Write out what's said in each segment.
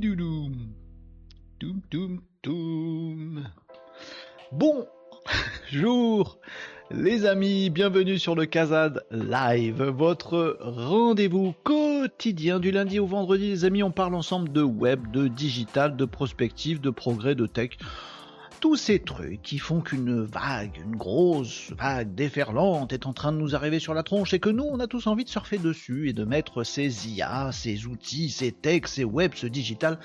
Toum toum toum. Bonjour les amis, bienvenue sur le Kazad Live, votre rendez-vous quotidien du lundi au vendredi. Les amis, on parle ensemble de web, de digital, de prospective, de progrès, de tech tous ces trucs qui font qu'une vague, une grosse vague déferlante est en train de nous arriver sur la tronche et que nous, on a tous envie de surfer dessus et de mettre ces IA, ces outils, ces techs, ces webs, ce digital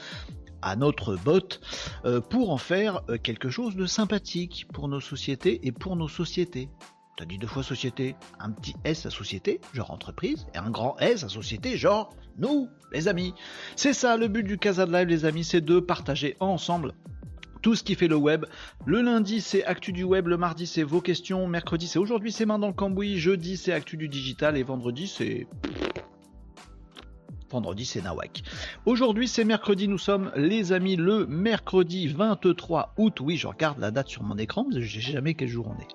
à notre bot euh, pour en faire euh, quelque chose de sympathique pour nos sociétés et pour nos sociétés. T'as dit deux fois société, un petit S à société, genre entreprise, et un grand S à société, genre nous, les amis. C'est ça le but du Casa Live, les amis, c'est de partager ensemble tout ce qui fait le web. Le lundi, c'est Actu du web. Le mardi, c'est vos questions. Mercredi, c'est aujourd'hui, c'est main dans le cambouis. Jeudi, c'est Actu du digital. Et vendredi, c'est. Vendredi, c'est Nawak. Aujourd'hui, c'est mercredi. Nous sommes, les amis, le mercredi 23 août. Oui, je regarde la date sur mon écran. Je sais jamais quel jour on est.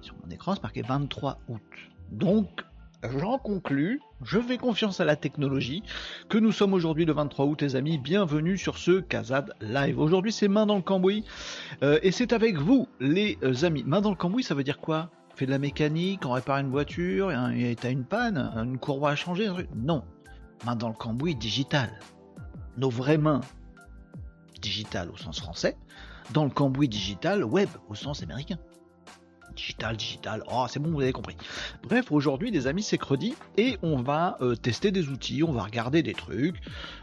Sur mon écran, c'est marqué 23 août. Donc, j'en conclus, je fais confiance à la technologie, que nous sommes aujourd'hui le 23 août les amis, bienvenue sur ce Kazad Live. Aujourd'hui c'est main dans le cambouis, euh, et c'est avec vous les euh, amis. Main dans le cambouis ça veut dire quoi? Fait de la mécanique, on répare une voiture, et t'as une panne, une courroie à changer, non. Main dans le cambouis digital. Nos vraies mains digital au sens français, dans le cambouis digital web au sens américain digital, digital. Oh, c'est bon, vous avez compris. Bref, aujourd'hui, les amis, c'est credi et on va euh, tester des outils, on va regarder des trucs.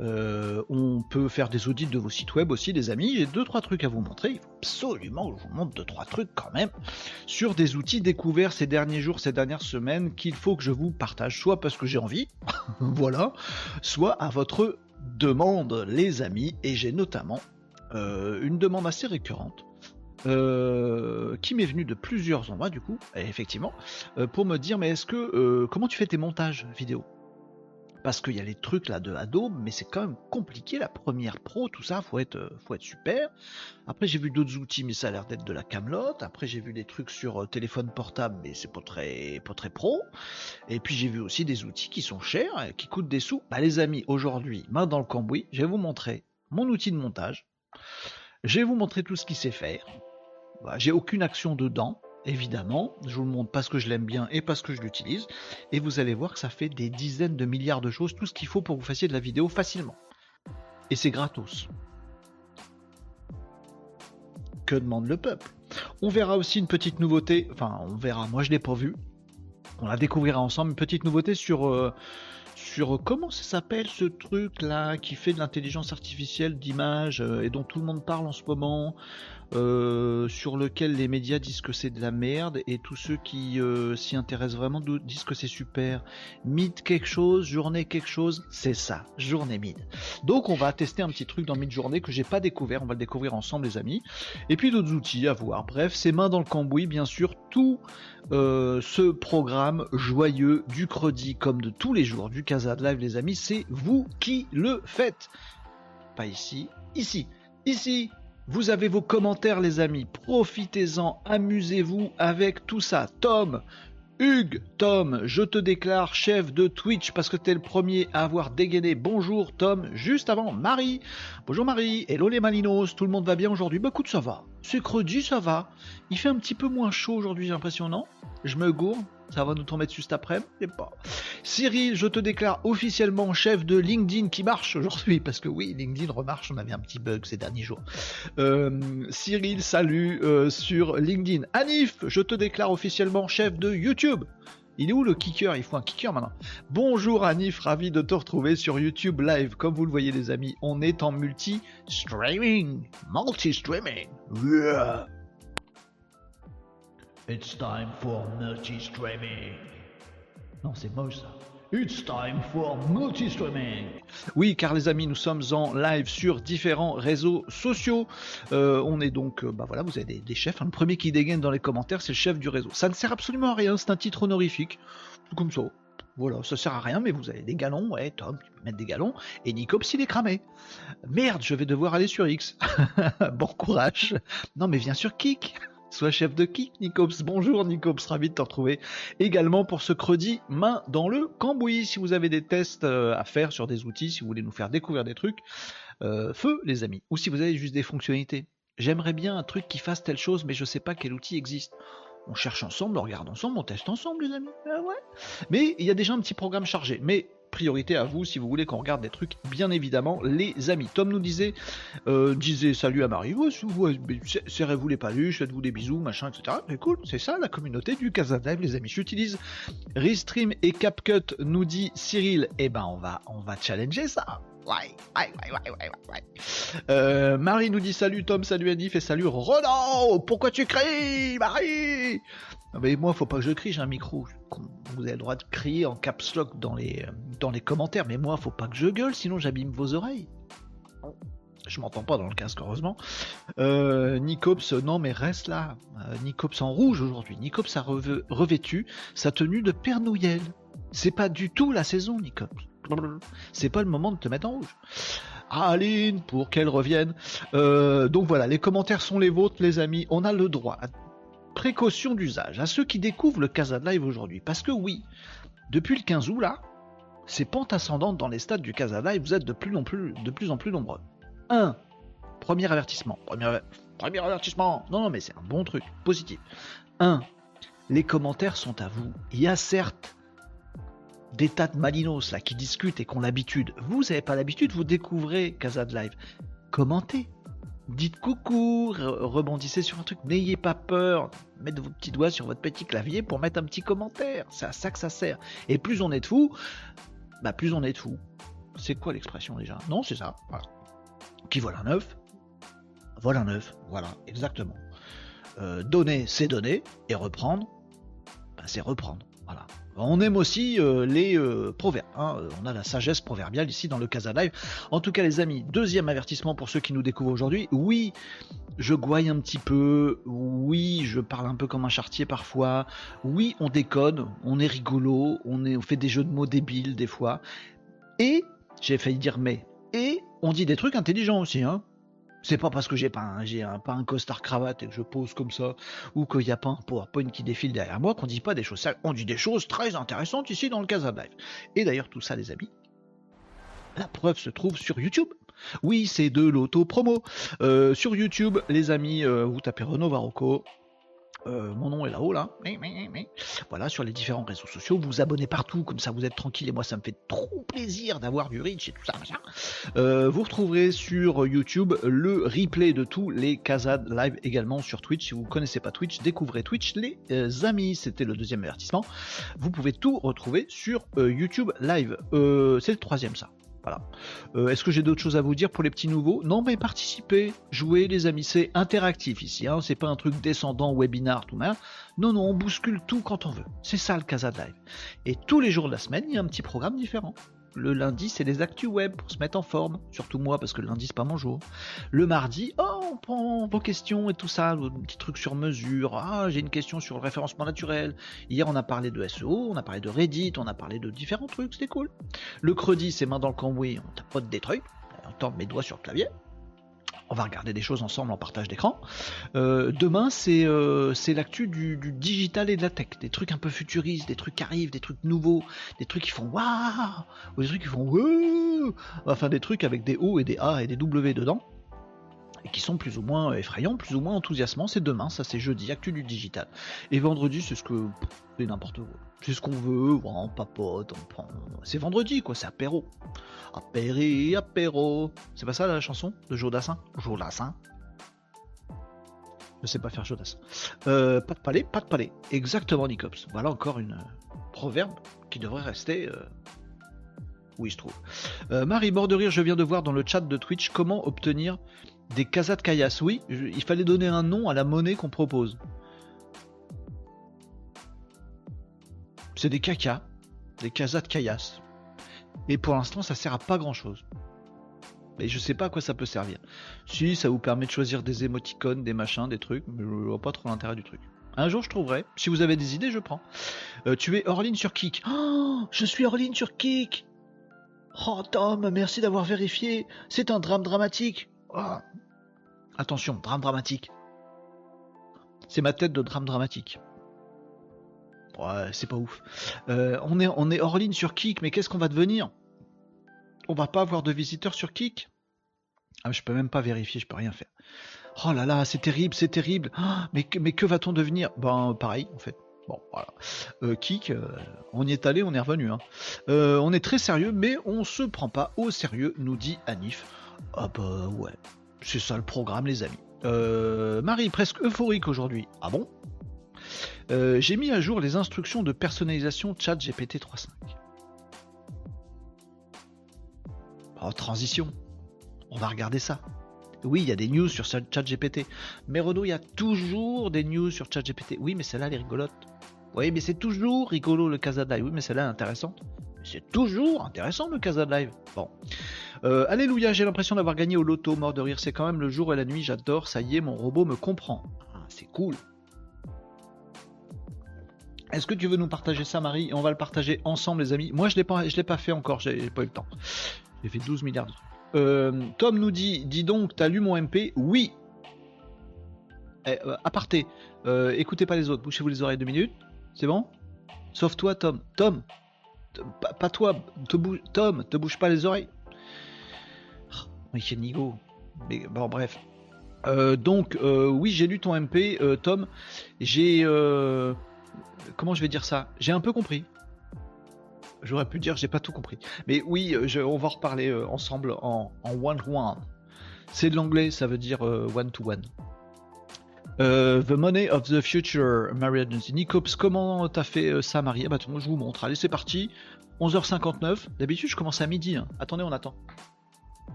Euh, on peut faire des audits de vos sites web aussi, les amis. J'ai deux trois trucs à vous montrer. Il faut absolument que je vous montre deux trois trucs quand même sur des outils découverts ces derniers jours, ces dernières semaines qu'il faut que je vous partage, soit parce que j'ai envie, voilà, soit à votre demande, les amis. Et j'ai notamment euh, une demande assez récurrente euh, qui m'est venu de plusieurs endroits du coup, effectivement, euh, pour me dire mais est-ce que euh, comment tu fais tes montages vidéo? Parce qu'il y a les trucs là de Adobe, mais c'est quand même compliqué la première pro, tout ça, faut être, faut être super. Après j'ai vu d'autres outils, mais ça a l'air d'être de la Camelot. Après j'ai vu des trucs sur téléphone portable, mais c'est pas très, pas très pro. Et puis j'ai vu aussi des outils qui sont chers, qui coûtent des sous. Bah les amis, aujourd'hui, main dans le cambouis, je vais vous montrer mon outil de montage. Je vais vous montrer tout ce qu'il sait faire. Bah, j'ai aucune action dedans, évidemment. Je vous le montre parce que je l'aime bien et parce que je l'utilise. Et vous allez voir que ça fait des dizaines de milliards de choses, tout ce qu'il faut pour que vous fassiez de la vidéo facilement. Et c'est gratos. Que demande le peuple? On verra aussi une petite nouveauté, enfin on verra, moi je l'ai pas vu. On la découvrira ensemble, une petite nouveauté sur, euh, sur comment ça s'appelle ce truc là qui fait de l'intelligence artificielle d'image euh, et dont tout le monde parle en ce moment. Euh, sur lequel les médias disent que c'est de la merde et tous ceux qui euh, s'y intéressent vraiment disent que c'est super. Mid quelque chose, journée quelque chose, c'est ça, journée mid. Donc on va tester un petit truc dans mid journée que j'ai pas découvert, on va le découvrir ensemble les amis. Et puis d'autres outils à voir. Bref, c'est main dans le cambouis, bien sûr, tout euh, ce programme joyeux du credi comme de tous les jours du Casa de Live les amis, c'est vous qui le faites. Pas ici, ici, ici, vous avez vos commentaires les amis, profitez-en, amusez-vous avec tout ça. Tom, Hugues, Tom, je te déclare chef de Twitch parce que t'es le premier à avoir dégainé. Bonjour Tom, juste avant Marie. Bonjour Marie, hello les Malinos, tout le monde va bien aujourd'hui Bah écoute, ça va. C'est ça va. Il fait un petit peu moins chaud aujourd'hui, j'ai l'impression, non? Je me gourre ça va nous tomber dessus cet après pas. Cyril, je te déclare officiellement chef de LinkedIn qui marche aujourd'hui, parce que oui, LinkedIn remarche, on avait un petit bug ces derniers jours. Euh, Cyril, salut euh, sur LinkedIn. Anif, je te déclare officiellement chef de YouTube. Il est où le kicker? Il faut un kicker maintenant. Bonjour Anif, ravi de te retrouver sur YouTube Live. Comme vous le voyez les amis, on est en multi-streaming. Multi-streaming. It's time for multi-streaming. Non, c'est moche ça. It's time for multi-streaming. Oui, car les amis, nous sommes en live sur différents réseaux sociaux. Euh, on est donc, euh, bah voilà, vous avez des, chefs. Le premier qui dégaine dans les commentaires, c'est le chef du réseau. Ça ne sert absolument à rien, c'est un titre honorifique. Tout comme ça. Voilà, ça sert à rien, mais vous avez des galons, ouais, Tom, tu peux mettre des galons, et Nicops il est cramé. Merde, je vais devoir aller sur X. bon courage. Non, mais viens sur Kik. Sois chef de qui, Nicops? Bonjour Nicops, ravi de te retrouver. Également pour ce credi, main dans le cambouis. Si vous avez des tests euh, à faire sur des outils, si vous voulez nous faire découvrir des trucs, euh, feu les amis. Ou si vous avez juste des fonctionnalités. J'aimerais bien un truc qui fasse telle chose, mais je sais pas quel outil existe. On cherche ensemble, on regarde ensemble, on teste ensemble les amis. Ah ouais. Mais il y a déjà un petit programme chargé. Mais priorité à vous si vous voulez qu'on regarde des trucs, bien évidemment, les amis. Tom nous disait, euh, disait salut à Marie, serrez-vous les paluches, faites-vous des bisous, machin, etc. Mais cool, c'est ça la communauté du Casa les amis. J'utilise Restream et CapCut, nous dit Cyril. Eh ben, on va, on va challenger ça. Ouais, ouais, ouais, ouais, euh, Marie nous dit salut Tom, salut Anif et salut Ronan. Pourquoi tu cries, Marie? Mais moi, faut pas que je crie, j'ai un micro. Vous avez le droit de crier en caps lock dans les, dans les commentaires, mais moi, faut pas que je gueule, sinon j'abîme vos oreilles. Je m'entends pas dans le casque, heureusement. Euh, Nicops, non, mais reste là. Euh, Nicops en rouge aujourd'hui. Nicops a revêtu sa tenue de Père Noël. C'est pas du tout la saison, Nicops. C'est pas le moment de te mettre en rouge. Aline, pour qu'elle revienne. Euh, donc voilà, les commentaires sont les vôtres, les amis. On a le droit précaution d'usage à ceux qui découvrent le Casa Live aujourd'hui. Parce que oui, depuis le 15 août là, ces pentes ascendantes dans les stades du Casa Live, vous êtes de plus en plus, de nombreux. 1. Premier avertissement. Premier, avertissement. Non, non, mais c'est un bon truc, positif. 1. Les commentaires sont à vous. Il y a certes des tas de malinos là qui discutent et qui ont l'habitude. Vous n'avez pas l'habitude, vous découvrez Casa Live. Commentez, dites coucou, rebondissez sur un truc, n'ayez pas peur, mettez vos petits doigts sur votre petit clavier pour mettre un petit commentaire, c'est à ça que ça sert. Et plus on est de fous, bah plus on est de fous. C'est quoi l'expression déjà? Non, c'est ça. Qui voilà neuf Voilà neuf, voilà, exactement. Euh, donner, c'est donner, et reprendre, bah, c'est reprendre, voilà. On aime aussi euh, les euh, proverbes. Hein. On a la sagesse proverbiale ici dans le Casa Live. En tout cas, les amis, deuxième avertissement pour ceux qui nous découvrent aujourd'hui. Oui, je gouaille un petit peu. Oui, je parle un peu comme un chartier parfois. Oui, on déconne. On est rigolo. On, on fait des jeux de mots débiles des fois. Et, j'ai failli dire mais. Et on dit des trucs intelligents aussi. Hein. C'est pas parce que j'ai pas un, costard cravate et que je pose comme ça, ou qu'il n'y a pas un PowerPoint qui défile derrière moi, qu'on dit pas des choses On dit des choses très intéressantes ici dans le Casa Live. Et d'ailleurs, tout ça, les amis, la preuve se trouve sur YouTube. Oui, c'est de l'auto-promo. Euh, sur YouTube, les amis, euh, vous tapez Renault Varocco, euh, mon nom est là-haut là. Voilà, sur les différents réseaux sociaux. Vous abonnez partout, comme ça vous êtes tranquille et moi ça me fait trop plaisir d'avoir du reach et tout ça. Euh, vous retrouverez sur YouTube le replay de tous les Casades live également sur Twitch. Si vous ne connaissez pas Twitch, découvrez Twitch les euh, amis. C'était le deuxième avertissement. Vous pouvez tout retrouver sur YouTube live. C'est le troisième ça. Voilà. Euh, est-ce que j'ai d'autres choses à vous dire pour les petits nouveaux? Non, mais participez, jouez les amis, c'est interactif ici, hein, c'est pas un truc descendant, webinar, tout mal. Non, non, on bouscule tout quand on veut. C'est ça le Casa Live. Et tous les jours de la semaine, il y a un petit programme différent. Le lundi, c'est les actus web pour se mettre en forme. Surtout moi, parce que le lundi, c'est pas mon jour. Le mardi, oh, on prend vos questions et tout ça, un petit truc sur mesure. Ah, j'ai une question sur le référencement naturel. Hier, on a parlé de SEO, on a parlé de Reddit, on a parlé de différents trucs, c'était cool. Le credi, c'est main dans le cambouis, on tapote des trucs. On tend mes doigts sur le clavier on va regarder des choses ensemble en partage d'écran. Euh, demain, euh, c'est l'actu du, digital et de la tech, des trucs un peu futuristes, des trucs qui arrivent, des trucs nouveaux, des trucs qui font waouh, ou des trucs qui font wouh, enfin des trucs avec des O et des A et des W dedans qui sont plus ou moins effrayants, plus ou moins enthousiasmants. C'est demain, ça c'est jeudi, actu du digital. Et vendredi, c'est ce que. C'est n'importe quoi. C'est ce qu'on veut, on papote, on prend. C'est vendredi quoi, c'est apéro. Apéri, apéro. C'est pas ça la chanson de Jodassin Jodassin Je sais pas faire Jodassin. Euh, pas de palais, pas de palais. Exactement, Nicops. Voilà encore une euh, proverbe qui devrait rester. Euh, où il se trouve. Marie mort de rire, je viens de voir dans le chat de Twitch comment obtenir des casas de caillasse, oui, il fallait donner un nom à la monnaie qu'on propose. C'est des cacas, des casas de caillasse. Et pour l'instant, ça sert à pas grand chose. Et je sais pas à quoi ça peut servir. Si, ça vous permet de choisir des émoticônes, des machins, des trucs, mais je vois pas trop l'intérêt du truc. Un jour, je trouverai. Si vous avez des idées, je prends. Euh, tu es hors ligne sur Kik. Oh, je suis hors sur Kik. Oh, Tom, merci d'avoir vérifié. C'est un drame dramatique. Oh, Attention, drame dramatique. C'est ma tête de drame dramatique. Ouais, c'est pas ouf. Euh, on, est, on hors ligne sur Kik, mais qu'est-ce qu'on va devenir? On va pas avoir de visiteurs sur Kik? Ah, Je peux même pas vérifier, je peux rien faire. Oh là là, c'est terrible, c'est terrible. Ah, mais, que va-t-on devenir? Ben pareil, en fait. Bon, voilà. Euh, Kik, euh, on y est allé, on est revenu. Hein. on est très sérieux, mais on se prend pas au sérieux, nous dit Anif. Ah bah ouais, c'est ça le programme, les amis. Marie, presque euphorique aujourd'hui. Ah bon? Euh, j'ai mis à jour les instructions de personnalisation chat GPT 3.5. Oh, transition. On va regarder ça. Oui, il y a des news sur ChatGPT. Mais Renaud, il y a toujours des news sur ChatGPT. Oui, mais celle-là, elle est rigolote. Oui, mais c'est toujours rigolo le Casa de Live. Oui, mais celle-là est intéressante. C'est toujours intéressant le Casa de Live. Bon. Euh, alléluia, j'ai l'impression d'avoir gagné au loto. Mort de rire, c'est quand même le jour et la nuit. J'adore. Ça y est, mon robot me comprend. Ah, c'est cool. Est-ce que tu veux nous partager ça, Marie? On va le partager ensemble, les amis. Moi, je ne l'ai pas fait encore, j'ai pas eu le temps. J'ai fait 12 milliards euh, Tom nous dit Dis donc, t'as lu mon MP Oui eh, euh, euh, écoutez pas les autres, bouchez-vous les oreilles deux minutes. C'est bon? Sauf toi, Tom. Tom pas, toi, Tom, te bouge pas les oreilles. Oh, Michel Nigo. Mais bon, bref. donc, oui, j'ai lu ton MP, Tom. J'ai comment je vais dire ça? J'ai un peu compris. J'aurais pu dire j'ai pas tout compris. Mais oui, euh, on va reparler euh, ensemble en, one-to-one. C'est de l'anglais, ça veut dire euh, the Money of the Future, Maria Nicops, comment t'as fait ça, Marie bah, je vous montre. Allez, c'est parti. 11h59. D'habitude, je commence à midi. Hein. Attendez, on attend.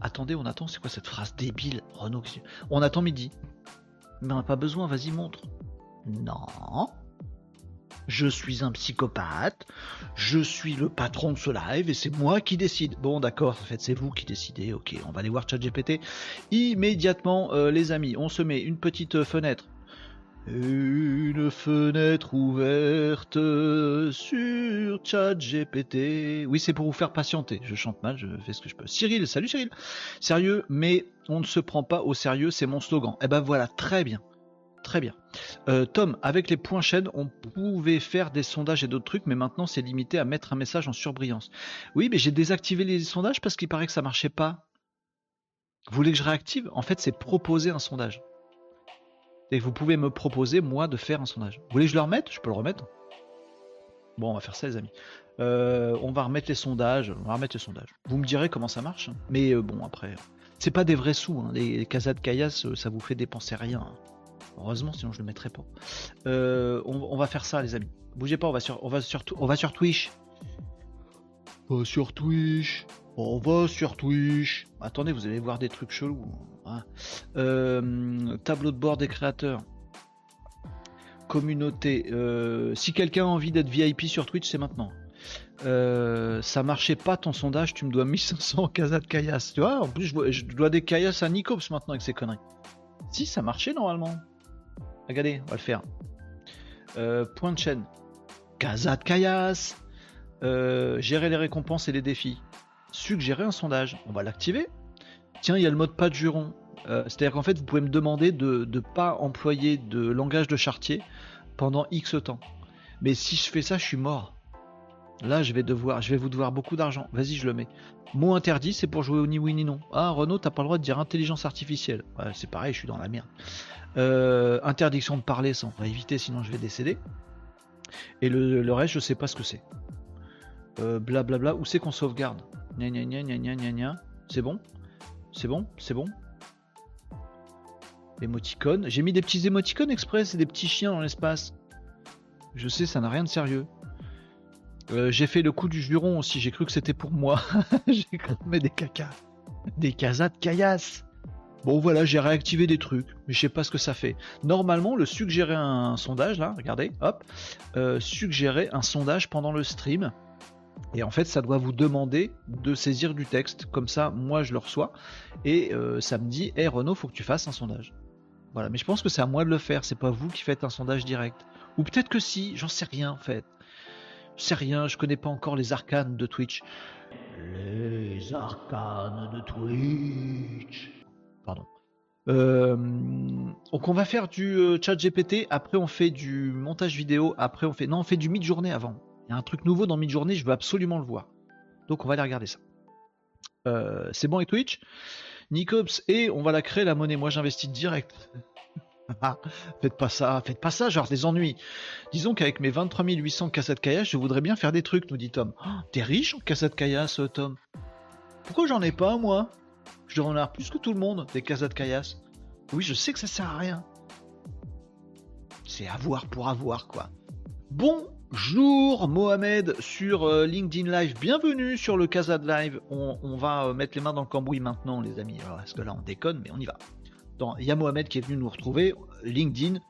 Attendez, on attend. C'est quoi cette phrase débile, Renaud On attend midi. Mais on n'a pas besoin, vas-y, montre. Non. Je suis un psychopathe, je suis le patron de ce live et c'est moi qui décide. Bon d'accord, en fait c'est vous qui décidez, ok, on va aller voir ChatGPT. Immédiatement euh, les amis, on se met une petite fenêtre. Une fenêtre ouverte sur ChatGPT. Oui, c'est pour vous faire patienter. Je chante mal, je fais ce que je peux. Cyril, salut Cyril. Sérieux, mais on ne se prend pas au sérieux, c'est mon slogan. Eh ben voilà, très bien. Très bien. Euh, Tom, avec les points chaîne, on pouvait faire des sondages et d'autres trucs, mais maintenant c'est limité à mettre un message en surbrillance. Oui, mais j'ai désactivé les sondages parce qu'il paraît que ça marchait pas. Vous voulez que je réactive? En fait, c'est proposer un sondage. Et vous pouvez me proposer, moi, de faire un sondage. Vous voulez que je le remette? Je peux le remettre. Bon, on va faire ça, les amis. Euh, on va remettre les sondages. On va remettre les sondages. Vous me direz comment ça marche. Hein. Mais euh, bon, après, c'est pas des vrais sous. Hein. Les, les casas de caillasse, ça vous fait dépenser rien. Hein. Heureusement, sinon je le mettrais pas. Euh, on, va faire ça, les amis. Bougez pas, on va sur, on va sur, on va sur Twitch. On sur Twitch. On va sur Twitch. Attendez, vous allez voir des trucs chelous. Hein. Euh, tableau de bord des créateurs. Communauté. Euh, si quelqu'un a envie d'être VIP sur Twitch, c'est maintenant. ça marchait pas ton sondage, tu me dois 1500 Casa de Caillasse. Tu vois, en plus, je dois, des Caillas à Nicops maintenant avec ces conneries. Si, ça marchait normalement. Regardez, on va le faire. Euh, point de chaîne. Casa de Kayas. Euh, gérer les récompenses et les défis. Suggérer un sondage. On va l'activer. Tiens, il y a le mode pas de juron. Euh, c'est-à-dire qu'en fait, vous pouvez me demander de ne pas employer de langage de chartier pendant X temps. Mais si je fais ça, je suis mort. Là, je vais devoir, vous devoir beaucoup d'argent. Vas-y, je le mets. Mot interdit, c'est pour jouer au ni oui ni non. Ah, Renault, t'as pas le droit de dire intelligence artificielle. c'est pareil, je suis dans la merde. Euh, interdiction de parler, ça on va éviter, sinon je vais décéder. Et le, reste, je sais pas ce que c'est. Blablabla, bla bla, où c'est qu'on sauvegarde? Gna gna gna gna gna gna C'est bon? C'est bon? C'est bon? Émoticônes. J'ai mis des petits émoticônes exprès, c'est des petits chiens dans l'espace. Je sais, ça n'a rien de sérieux. Euh, j'ai fait le coup du juron aussi, j'ai cru que c'était pour moi. j'ai cramé des cacas. Des casas de caillasse. Bon voilà, j'ai réactivé des trucs, mais je sais pas ce que ça fait. Normalement, le suggérer un sondage, là, regardez, hop, euh, suggérer un sondage pendant le stream. Et en fait, ça doit vous demander de saisir du texte. Comme ça, moi, je le reçois. Et euh, ça me dit, hé hey, Renaud, faut que tu fasses un sondage. Voilà, mais je pense que c'est à moi de le faire, c'est pas vous qui faites un sondage direct. Ou peut-être que si, j'en sais rien en fait. Sais rien, je connais pas encore les arcanes de Twitch. Les arcanes de Twitch. Pardon. Euh, donc on va faire du euh, chat GPT, après on fait du montage vidéo, après on fait... Non, on fait du mid-journée avant. Il y a un truc nouveau dans mid-journée, je veux absolument le voir. Donc on va aller regarder ça. Euh, c'est bon avec Twitch? Nicops, et on va la créer la monnaie. Moi j'investis direct. Faites pas ça, faites pas ça, genre des ennuis. Disons qu'avec mes 23 800 cassettes caillasse, je voudrais bien faire des trucs, nous dit Tom. Oh, T'es riche en cassettes caillasse, Tom Pourquoi j'en ai pas, moi? Je devrais en plus que tout le monde, des cassettes caillasse. Oui, je sais que ça sert à rien. C'est avoir pour avoir, quoi. Bonjour Mohamed sur euh, LinkedIn Live. Bienvenue sur le Casa Live. On, va euh, mettre les mains dans le cambouis maintenant, les amis. Alors, est-ce que là on déconne, mais on y va. Il y a Mohamed qui est venu nous retrouver. LinkedIn.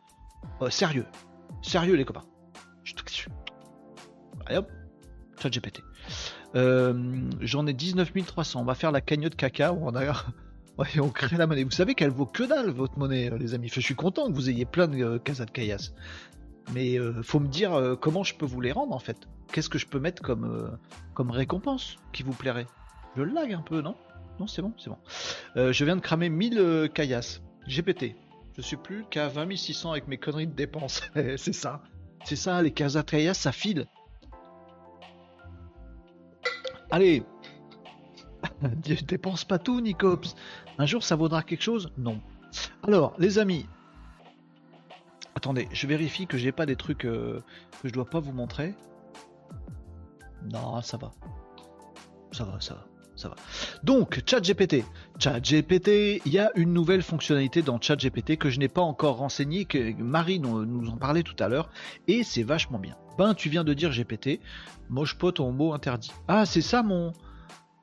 Euh, sérieux. Sérieux, les copains. Allez hop. Chat GPT. J'en ai 19 300. On va faire la cagnotte caca. On a Ouais, on crée la monnaie. Vous savez qu'elle vaut que dalle, votre monnaie, euh, les amis. je suis content que vous ayez plein de euh, casas de caillasse. Mais euh, faut me dire comment je peux vous les rendre, en fait? Qu'est-ce que je peux mettre comme, comme récompense qui vous plairait? Je lag un peu, non? Non, c'est bon, c'est bon. je viens de cramer 1000 caillasses. GPT. Je suis plus qu'à 20 600 avec mes conneries de dépenses. c'est ça. C'est ça, les casas de caillasse, ça file. Allez, dépense pas tout, Nicops. Un jour, ça vaudra quelque chose? Non. Alors, les amis. Attendez, je vérifie que j'ai pas des trucs euh, que je dois pas vous montrer. Non, ça va. Ça va, ça va. Ça va. Donc, ChatGPT. ChatGPT, il y a une nouvelle fonctionnalité dans ChatGPT que je n'ai pas encore renseignée, que Marie nous, en parlait tout à l'heure, et c'est vachement bien. Ben, tu viens de dire GPT, moche pote en mot interdit. Ah, c'est ça mon.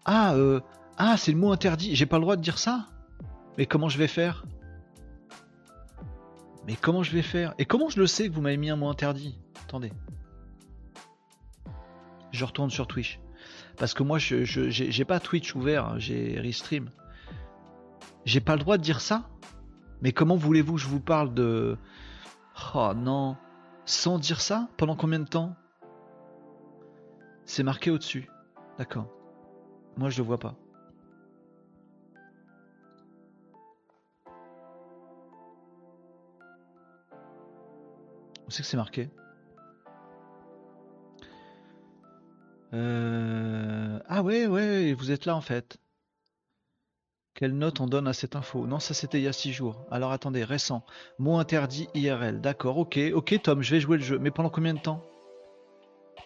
Ah, euh, ah, c'est le mot interdit. J'ai pas le droit de dire ça? Mais comment je vais faire? Mais comment je vais faire? Et comment je le sais que vous m'avez mis un mot interdit? Attendez. Je retourne sur Twitch. Parce que moi, je j'ai pas Twitch ouvert, hein, j'ai Restream. J'ai pas le droit de dire ça Mais comment voulez-vous que je vous parle de... Oh non. Sans dire ça Pendant combien de temps? C'est marqué au-dessus. D'accord. Moi, je le vois pas. Où c'est que c'est marqué? Euh, Ah ouais, ouais, vous êtes là en fait. Quelle note on donne à cette info? Non, ça c'était il y a 6 jours. Alors attendez, récent. Mot interdit IRL. D'accord, ok, ok Tom, je vais jouer le jeu. Mais pendant combien de temps?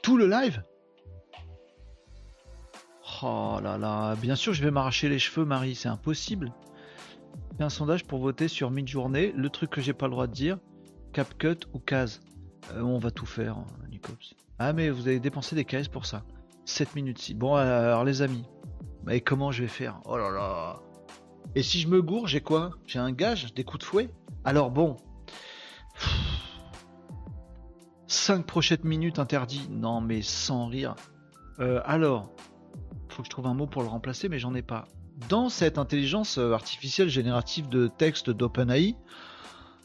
Tout le live? Oh là là, bien sûr je vais m'arracher les cheveux Marie, c'est impossible. Un sondage pour voter sur mid-journée, le truc que j'ai pas le droit de dire, CapCut ou case. Euh, on va tout faire, hein, Nicops. Ah mais vous avez dépensé des cases pour ça. 7 minutes. Bon alors les amis, mais comment je vais faire? Oh là là Et si je me gourre, j'ai quoi? J'ai un gage, des coups de fouet? Alors bon. 5 prochaines minutes interdits. Non mais sans rire. Euh, alors, faut que je trouve un mot pour le remplacer, mais j'en ai pas. Dans cette intelligence euh, artificielle générative de texte d'OpenAI,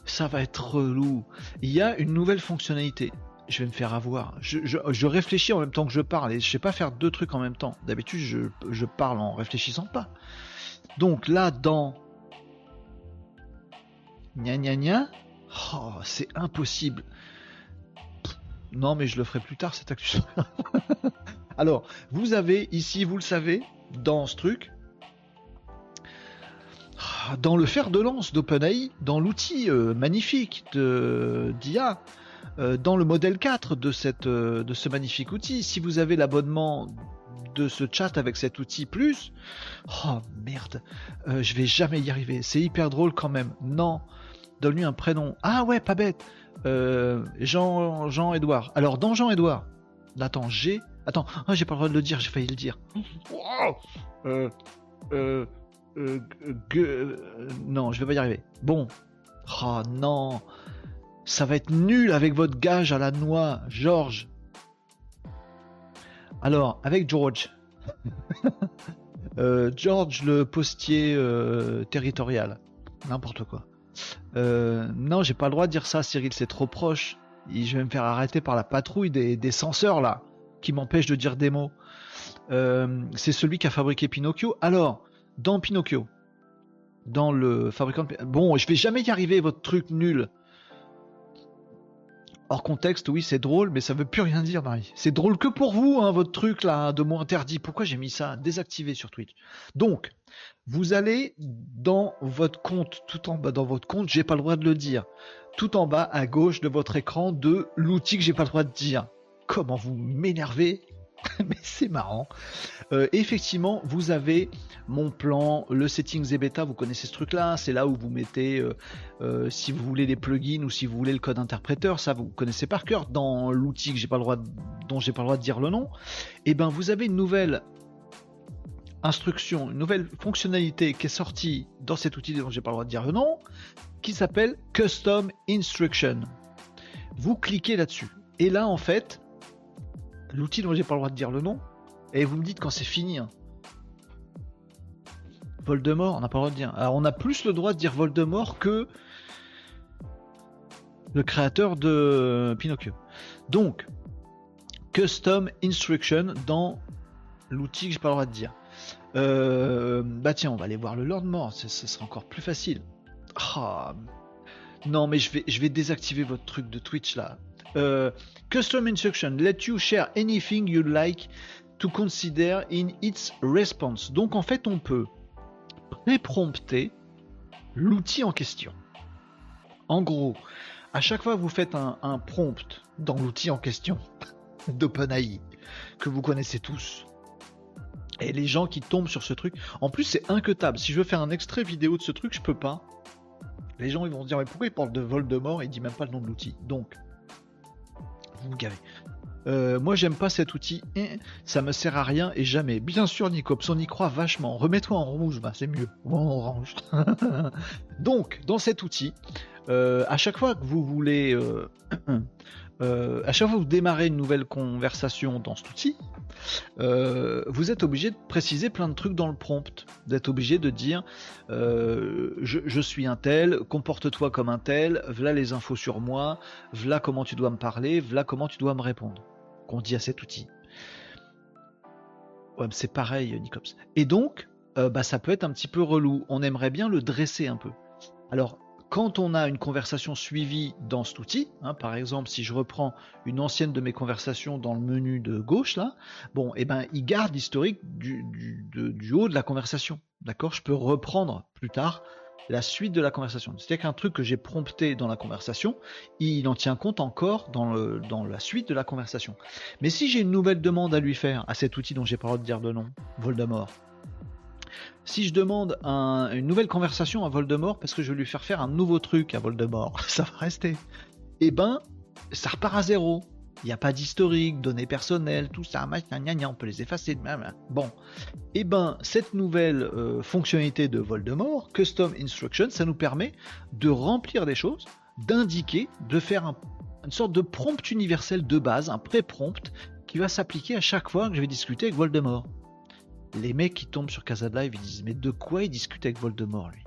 ça va être relou. Il y a une nouvelle fonctionnalité. Je vais me faire avoir. Je, réfléchis en même temps que je parle et je sais pas faire deux trucs en même temps. D'habitude, je, parle en réfléchissant pas. Donc là, dans Gna gna gna, oh, c'est impossible. Non, mais je le ferai plus tard, cette actu. Alors, vous avez ici, vous le savez, dans ce truc, dans le fer de lance d'OpenAI, dans l'outil euh, magnifique d'IA, euh, dans le modèle 4 de, cette, euh, de ce magnifique outil, si vous avez l'abonnement de ce chat avec cet outil plus, oh merde, je vais jamais y arriver. C'est hyper drôle quand même. Non, donne-lui un prénom. Ah ouais, pas bête. Jean, Jean Edouard. Alors dans Jean Edouard, attends, G Attends, ah, j'ai pas le droit de le dire, j'ai failli le dire. Euh, euh, euh, non, je vais pas y arriver. Bon. Oh non. Ça va être nul avec votre gage à la noix, George. Alors, avec George. George le postier territorial. N'importe quoi. non, j'ai pas le droit de dire ça, Cyril, c'est trop proche. Je vais me faire arrêter par la patrouille des, des censeurs là qui m'empêche de dire des mots. Euh, c'est celui qui a fabriqué Pinocchio. Alors, dans Pinocchio, dans le fabricant de... Bon, je vais jamais y arriver, votre truc nul. Hors contexte, oui, c'est drôle, mais ça veut plus rien dire, Marie. C'est drôle que pour vous, hein, votre truc là, de mots interdit. Pourquoi j'ai mis ça désactivé sur Twitch? Donc, vous allez dans votre compte, tout en bas dans votre compte, j'ai pas le droit de le dire. Tout en bas à gauche de votre écran de l'outil que j'ai pas le droit de dire. Comment vous m'énervez mais c'est marrant. Euh, effectivement, vous avez mon plan, le settings et bêta, vous connaissez ce truc-là, c'est là où vous mettez, euh, euh, si vous voulez les plugins ou si vous voulez le code interpréteur, ça vous connaissez par cœur dans l'outil que j'ai pas pas le droit de dire le nom. Et eh ben vous avez une nouvelle instruction, une nouvelle fonctionnalité qui est sortie dans cet outil dont j'ai pas le droit de dire le nom, qui s'appelle Custom Instruction. Vous cliquez là-dessus. Et là, en fait, l'outil dont j'ai pas le droit de dire le nom, et vous me dites quand c'est fini. Hein. Voldemort, on n'a pas le droit de dire. Alors on a plus le droit de dire Voldemort que le créateur de Pinocchio. Donc, Custom Instruction dans l'outil que j'ai pas le droit de dire. Euh, bah tiens, on va aller voir le Lord ce sera encore plus facile. Ah, non, mais je vais désactiver votre truc de Twitch là. Euh, custom instruction let you share anything you like to consider in its response. Donc en fait, on peut pré-prompter l'outil en question. En gros, à chaque fois que vous faites un, prompt dans l'outil en question d'OpenAI, que vous connaissez tous, et les gens qui tombent sur ce truc, en plus c'est inquetable. Si je veux faire un extrait vidéo de ce truc, je peux pas. Les gens ils vont se dire mais pourquoi il parle de Voldemort et il dit même pas le nom de l'outil? Donc vous gavez. Euh, moi j'aime pas cet outil, eh, ça me sert à rien et jamais. Bien sûr Nicops, on y croit vachement. Remets-toi en rouge, c'est mieux. Ou orange. Donc dans cet outil, euh, à chaque fois que vous voulez, euh, à chaque fois que vous démarrez une nouvelle conversation dans cet outil, vous êtes obligé de préciser plein de trucs dans le prompt. Vous êtes obligé de dire je, suis un tel, comporte-toi comme un tel, voilà les infos sur moi, voilà comment tu dois me parler, voilà comment tu dois me répondre qu'on dit à cet outil. C'est pareil, Nicops. Et donc, euh, bah, ça peut être un petit peu relou. On aimerait bien le dresser un peu. Alors, quand on a une conversation suivie dans cet outil, hein, par exemple, si je reprends une ancienne de mes conversations dans le menu de gauche, là, bon, eh ben, il garde l'historique du, haut de la conversation. D'accord? Je peux reprendre plus tard la suite de la conversation. C'est-à-dire qu'un truc que j'ai prompté dans la conversation, il en tient compte encore dans, dans la suite de la conversation. Mais si j'ai une nouvelle demande à lui faire à cet outil dont j'ai pas le droit de dire de nom, Voldemort, si je demande une nouvelle conversation à Voldemort parce que je vais lui faire faire un nouveau truc à Voldemort, ça va rester. Eh ben, ça repart à zéro. Il n'y a pas d'historique, données personnelles, tout ça, on peut les effacer. Bon, eh ben cette nouvelle euh, fonctionnalité de Voldemort, Custom Instruction, ça nous permet de remplir des choses, d'indiquer, de faire une sorte de prompt universel de base, un pré-prompt qui va s'appliquer à chaque fois que je vais discuter avec Voldemort. Les mecs qui tombent sur Casa Live, ils disent mais de quoi il discute avec Voldemort lui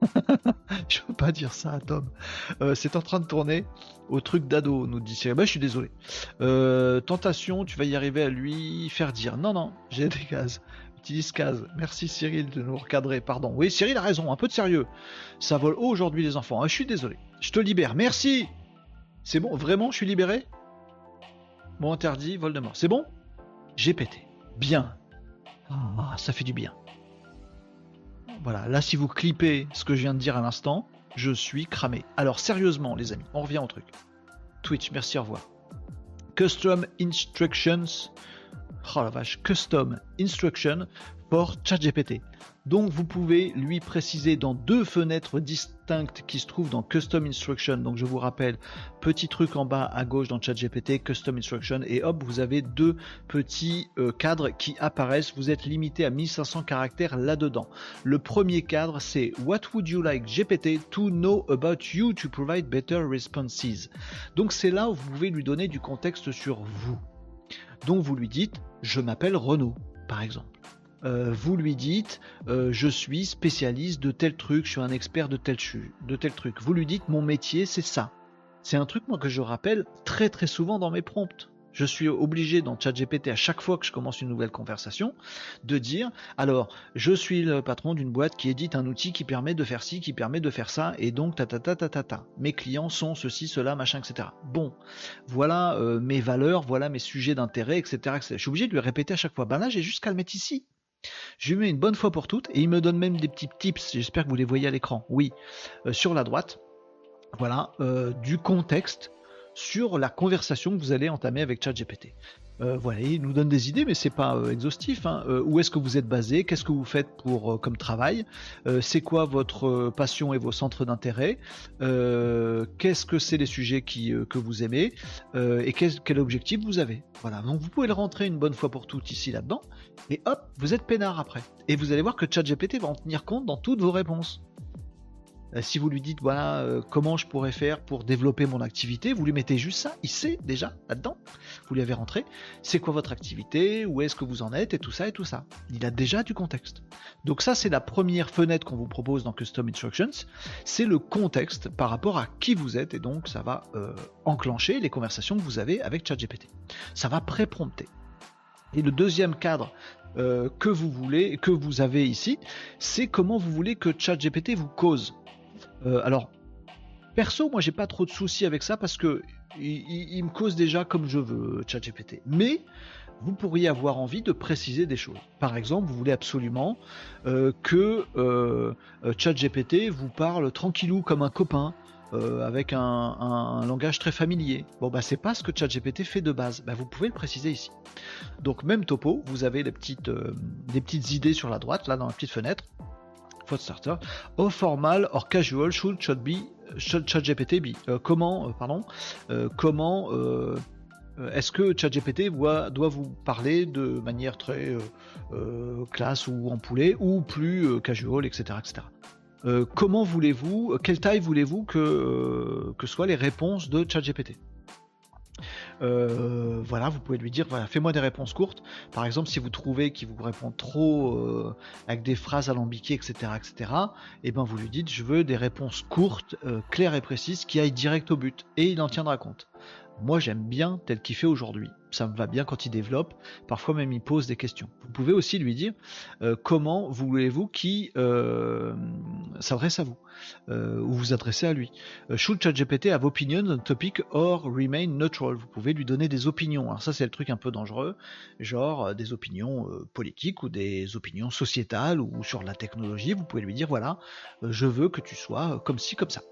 je veux pas dire ça, Tom. Euh, c'est en train de tourner au truc d'ado, nous dit Cyril. Bah, je suis désolé. Euh, tentation, tu vas y arriver à lui faire dire. Non, non, j'ai des cases. Utilise case. Merci Cyril de nous recadrer. Pardon. Oui, Cyril a raison. Un peu de sérieux. Ça vole haut aujourd'hui, les enfants. Ah, je suis désolé. Je te libère. Merci. C'est bon. Vraiment, je suis libéré? Bon, interdit, vol de mort. C'est bon? J'ai pété. Bien. Ah, ça fait du bien. Voilà, là si vous clippez ce que je viens de dire à l'instant, je suis cramé. Alors sérieusement les amis, on revient au truc. Twitch, merci, au revoir. Custom Instructions. Oh la vache, Custom Instruction pour ChatGPT. Donc vous pouvez lui préciser dans deux fenêtres distinctes qui se trouvent dans Custom Instruction. Donc je vous rappelle, petit truc en bas à gauche dans ChatGPT, Custom Instruction, et hop, vous avez deux petits euh, cadres qui apparaissent. Vous êtes limité à 1500 caractères là-dedans. Le premier cadre, c'est What would you like GPT to know about you to provide better responses. Donc c'est là où vous pouvez lui donner du contexte sur vous. Donc vous lui dites, je m'appelle Renaud, par exemple. Euh, vous lui dites euh, je suis spécialiste de tel truc, je suis un expert de tel, de tel truc. Vous lui dites mon métier c'est ça. C'est un truc moi que je rappelle très très souvent dans mes prompts. Je suis obligé dans ChatGPT à chaque fois que je commence une nouvelle conversation de dire alors je suis le patron d'une boîte qui édite un outil qui permet de faire ci, qui permet de faire ça et donc ta ta ta ta ta ta. Mes clients sont ceci, cela, machin, etc. Bon, voilà euh, mes valeurs, voilà mes sujets d'intérêt, etc., Je suis obligé de lui répéter à chaque fois. Ben là j'ai juste qu'à le mettre ici. Je lui mets une bonne fois pour toutes et il me donne même des petits tips. J'espère que vous les voyez à l'écran. Oui, euh, sur la droite. Voilà, euh, du contexte sur la conversation que vous allez entamer avec ChatGPT. Euh, voilà, il nous donne des idées, mais c'est pas euh, exhaustif. Hein. Euh, où est-ce que vous êtes basé? Qu'est-ce que vous faites pour comme travail? C'est quoi votre passion et vos centres d'intérêt? Qu'est-ce que c'est les sujets que vous aimez? Et quel, objectif vous avez? Voilà, donc vous pouvez le rentrer une bonne fois pour toutes ici là-dedans, et hop, vous êtes peinard après. Et vous allez voir que ChatGPT va en tenir compte dans toutes vos réponses. Euh, si vous lui dites voilà euh, comment je pourrais faire pour développer mon activité, vous lui mettez juste ça, il sait déjà là-dedans. Vous lui avez rentré, c'est quoi votre activité, où est-ce que vous en êtes et tout ça et tout ça. Il a déjà du contexte. Donc ça c'est la première fenêtre qu'on vous propose dans Custom Instructions, c'est le contexte par rapport à qui vous êtes et donc ça va euh, enclencher les conversations que vous avez avec ChatGPT. Ça va pré-prompter. Et le deuxième cadre que vous voulez, que vous avez ici, c'est comment vous voulez que ChatGPT vous cause. Euh, alors, perso, moi j'ai pas trop de soucis avec ça parce que il, me cause déjà comme je veux ChatGPT. Mais vous pourriez avoir envie de préciser des choses. Par exemple, vous voulez absolument euh, que euh, ChatGPT vous parle tranquillou comme un copain. avec un, langage très familier. Bon bah c'est pas ce que ChatGPT fait de base. Bah, vous pouvez le préciser ici. Donc même topo, vous avez les petites, des petites idées sur la droite, là dans la petite fenêtre starter. How formal or casual should, should be ChatGPT be euh, Comment, euh, pardon, euh, comment est-ce que ChatGPT doit, doit vous parler de manière très classe ou en poulet ou plus casual, etc., etc. comment voulez-vous, quelle taille voulez-vous que, que soient les réponses de ChatGPT euh, voilà, vous pouvez lui dire, voilà, fais-moi des réponses courtes. Par exemple, si vous trouvez qu'il vous répond trop euh, avec des phrases alambiquées, etc., etc., et ben vous lui dites, je veux des réponses courtes, euh, claires et précises, qui aillent direct au but, et il en tiendra compte. Moi, j'aime bien tel qu'il fait aujourd'hui. Ça me va bien quand il développe. Parfois même, il pose des questions. Vous pouvez aussi lui dire euh, comment voulez-vous qu'il euh, s'adresse à vous euh, ou vous adressez à lui. should ChatGPT have opinions on topic or remain neutral? Vous pouvez lui donner des opinions. Alors ça, c'est le truc un peu dangereux, genre des opinions politiques ou des opinions sociétales ou sur la technologie. Vous pouvez lui dire voilà, je veux que tu sois comme ci, comme ça.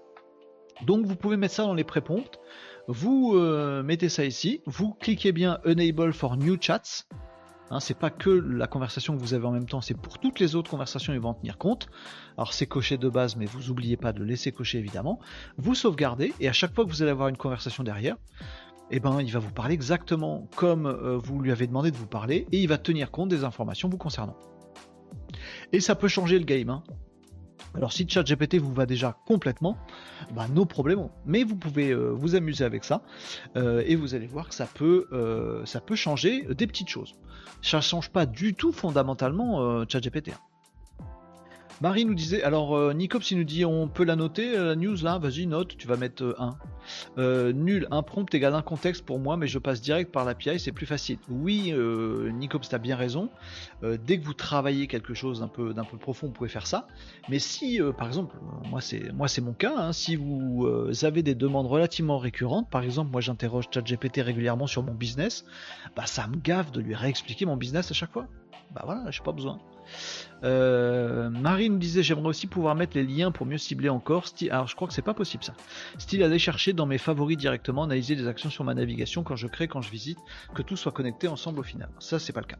Donc vous pouvez mettre ça dans les pré-prompts. Vous euh, mettez ça ici, vous cliquez bien Enable for New Chats. Hein, c'est pas que la conversation que vous avez en même temps, c'est pour toutes les autres conversations, ils vont en tenir compte. Alors c'est coché de base, mais vous oubliez pas de le laisser cocher évidemment. Vous sauvegardez, et à chaque fois que vous allez avoir une conversation derrière, eh ben, il va vous parler exactement comme euh, vous lui avez demandé de vous parler, et il va tenir compte des informations vous concernant. Et ça peut changer le game. Hein. Alors si ChatGPT vous va déjà complètement, bah nos problèmes. Mais vous pouvez euh, vous amuser avec ça euh, et vous allez voir que ça peut, euh, ça peut changer des petites choses. Ça change pas du tout fondamentalement ChatGPT. Hein. Marie nous disait, alors euh, Nicops il nous dit on peut la noter, euh, la news là, vas-y note, tu vas mettre 1. Euh, nul, un prompt égale un contexte pour moi, mais je passe direct par l'API, c'est plus facile. Oui, Nicops t'as bien raison, dès que vous travaillez quelque chose d'un peu, profond, vous pouvez faire ça. Mais si, par exemple, moi c'est, moi c'est mon cas, hein, si vous avez des demandes relativement récurrentes, par exemple moi j'interroge ChatGPT régulièrement sur mon business, bah ça me gave de lui réexpliquer mon business à chaque fois. Bah voilà, j'ai pas besoin. Euh, Marie nous disait j'aimerais aussi pouvoir mettre les liens pour mieux cibler encore. alors je crois que c'est pas possible ça. Style aller chercher dans mes favoris directement, analyser des actions sur ma navigation quand je crée, quand je visite, que tout soit connecté ensemble au final. Ça c'est pas le cas.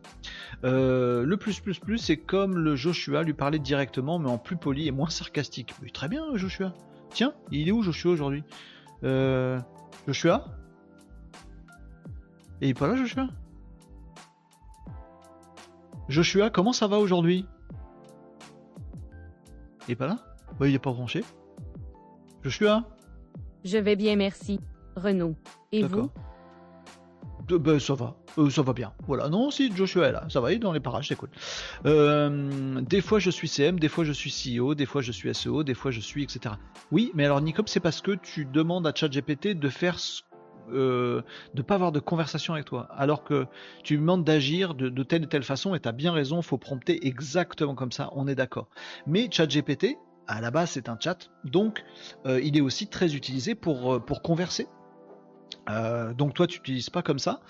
Euh, le plus plus plus c'est comme le Joshua lui parler directement mais en plus poli et moins sarcastique. Oui, très bien Joshua. Tiens, il est où Joshua aujourd'hui? Euh, Joshua? Et il est pas là Joshua? Joshua, comment ça va aujourd'hui? Il est pas là? Bah, Il est pas branché. Joshua Je vais bien, merci. Renaud. Et vous? Ben, ça va, euh, ça va bien. Voilà, non, si Joshua est là, ça va, il est dans les parages, c'est cool. Euh, des fois je suis CM, des fois je suis CEO, des fois je suis SEO, des fois je suis etc. Oui, mais alors Nicop, c'est parce que tu demandes à ChatGPT de faire euh, de pas avoir de conversation avec toi, alors que tu lui demandes d'agir de, telle et telle façon, et tu as bien raison, faut prompter exactement comme ça, on est d'accord. Mais ChatGPT, à la base, c'est un chat, donc euh, il est aussi très utilisé pour, euh, pour converser. Euh, donc toi tu n'utilises pas comme ça,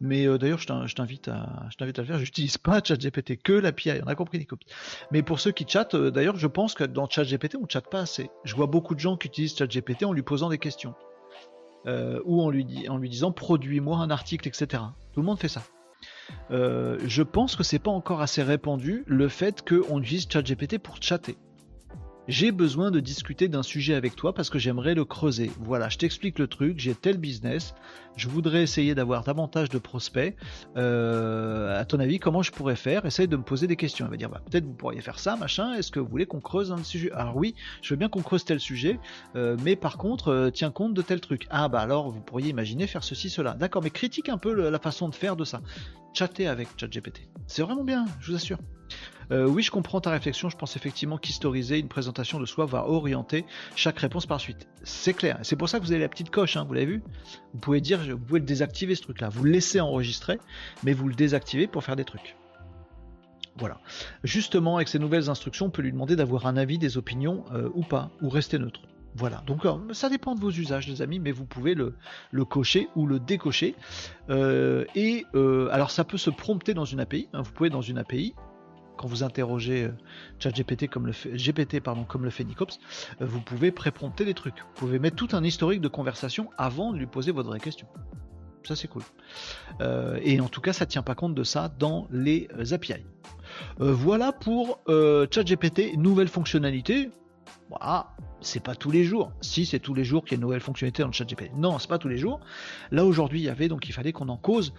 mais d'ailleurs je t'invite à, je t'invite à le faire. J'utilise pas ChatGPT que l'API, on a compris Nico. Mais pour ceux qui chattent, d'ailleurs je pense que dans ChatGPT on chatte pas assez. Je vois beaucoup de gens qui utilisent ChatGPT en lui posant des questions ou en lui, disant produis-moi un article, etc. Tout le monde fait ça. je pense que c'est pas encore assez répandu le fait qu'on utilise ChatGPT pour chatter. J'ai besoin de discuter d'un sujet avec toi parce que j'aimerais le creuser. Voilà, je t'explique le truc, j'ai tel business, je voudrais essayer d'avoir davantage de prospects. Euh, à ton avis, comment je pourrais faire? Essaye de me poser des questions. Il va dire, bah, peut-être vous pourriez faire ça, machin, est-ce que vous voulez qu'on creuse un sujet? Alors oui, je veux bien qu'on creuse tel sujet, euh, mais par contre, euh, tiens compte de tel truc. Ah bah alors, vous pourriez imaginer faire ceci, cela. D'accord, mais critique un peu la façon de faire de ça. Chatter avec ChatGPT. C'est vraiment bien, je vous assure. Euh, oui, je comprends ta réflexion. Je pense effectivement qu'historiser une présentation de soi va orienter chaque réponse par suite. C'est clair. C'est pour ça que vous avez la petite coche. Hein, vous l'avez vu Vous pouvez dire, vous pouvez le désactiver ce truc-là. Vous le laissez enregistrer, mais vous le désactivez pour faire des trucs. Voilà. Justement, avec ces nouvelles instructions, on peut lui demander d'avoir un avis, des opinions euh, ou pas, ou rester neutre. Voilà, donc euh, ça dépend de vos usages, les amis, mais vous pouvez le, cocher ou le décocher. et alors, ça peut se prompter dans une API. Hein. vous pouvez dans une API quand vous interrogez euh, ChatGPT comme le GPT pardon, comme le fait Nicops, euh, vous pouvez préprompter des trucs. Vous pouvez mettre tout un historique de conversation avant de lui poser votre vraie question. Ça c'est cool. Euh, et en tout cas, ça tient pas compte de ça dans les API. voilà pour ChatGPT, nouvelle fonctionnalité. C'est pas tous les jours. Si c'est tous les jours qu'il y a une nouvelle fonctionnalité dans le ChatGPT. Non, c'est pas tous les jours. Là aujourd'hui, il y avait donc il fallait qu'on en cause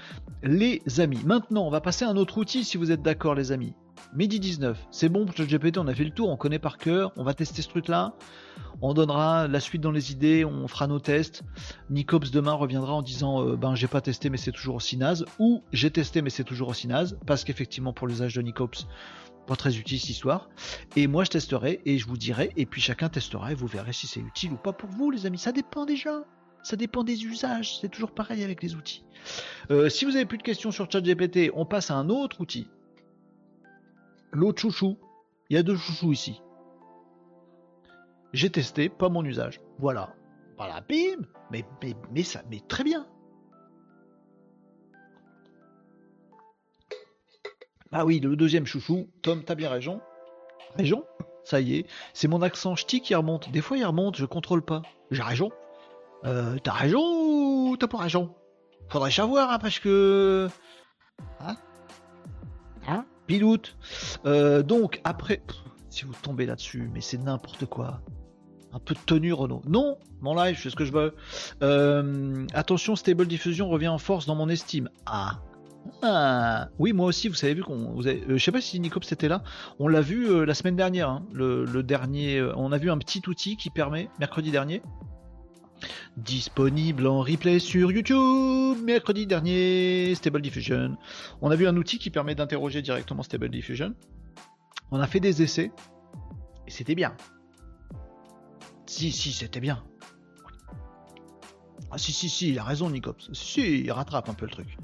les amis. Maintenant, on va passer à un autre outil si vous êtes d'accord les amis. Midi 19, c'est bon pour ChatGPT, on a fait le tour, on connaît par cœur, on va tester ce truc-là, on donnera la suite dans les idées, on fera nos tests. Nicops demain reviendra en disant euh, ben j'ai pas testé mais c'est toujours aussi naze, ou j'ai testé mais c'est toujours aussi naze, parce qu'effectivement pour l'usage de Nicops, pas très utile cette histoire. Et moi je testerai et je vous dirai, et puis chacun testera et vous verrez si c'est utile ou pas pour vous les amis, ça dépend déjà. Ça dépend des usages, c'est toujours pareil avec les outils. Euh, si vous avez plus de questions sur ChatGPT, on passe à un autre outil l'autre chouchou. Il y a deux chouchous ici. J'ai testé, pas mon usage. Voilà. Voilà, bim mais, mais, mais ça, mais très bien. Ah oui, le deuxième chouchou, Tom, t'as bien raison. Raison Ça y est, c'est mon accent ch'ti qui remonte. Des fois il remonte, je contrôle pas. J'ai raison. Euh, t'as raison ou t'as pas raison? Faudrait savoir, hein, parce que... Hein? Hein? Piloute. Euh, donc après, si vous tombez là-dessus, mais c'est n'importe quoi. Un peu de tenue Renault. Non, mon live, je fais ce que je veux. Euh, attention, Stable Diffusion revient en force dans mon estime. Ah. Ah. Oui, moi aussi, vous savez vu qu'on, euh, je sais pas si Nicops était là. On l'a vu la semaine dernière, hein, le, dernier. on a vu un petit outil qui permet, mercredi dernier, Disponible en replay sur YouTube mercredi dernier, Stable Diffusion. On a vu un outil qui permet d'interroger directement Stable Diffusion. On a fait des essais et c'était bien. Si, si, c'était bien. Ah si, si, si, il a raison Nicops. Si, il rattrape un peu le truc.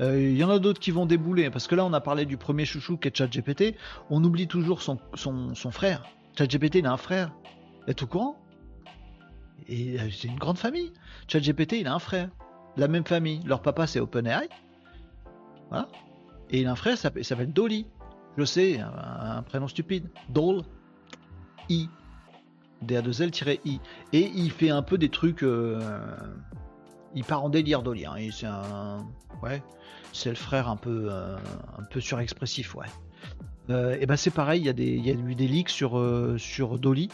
Euh, il y en a d'autres qui vont débouler, parce que là on a parlé du premier chouchou qui est ChatGPT. On oublie toujours son, son, son frère. ChatGPT, il a un frère. Êtes au courant? Et euh, c'est une grande famille. ChatGPT, il a un frère. La même famille. Leur papa, c'est OpenAI. Voilà. Et il a un frère, il s'appelle Dolly. Je sais, un, prénom stupide. Dol. I. DA2L-I. Et il fait un peu des trucs. Euh, il part en délire, Dolly. Hein. C'est le frère un peu, euh, un peu surexpressif, ouais. Euh, et ben c'est pareil, il y, a eu des leaks sur, euh, sur Dolly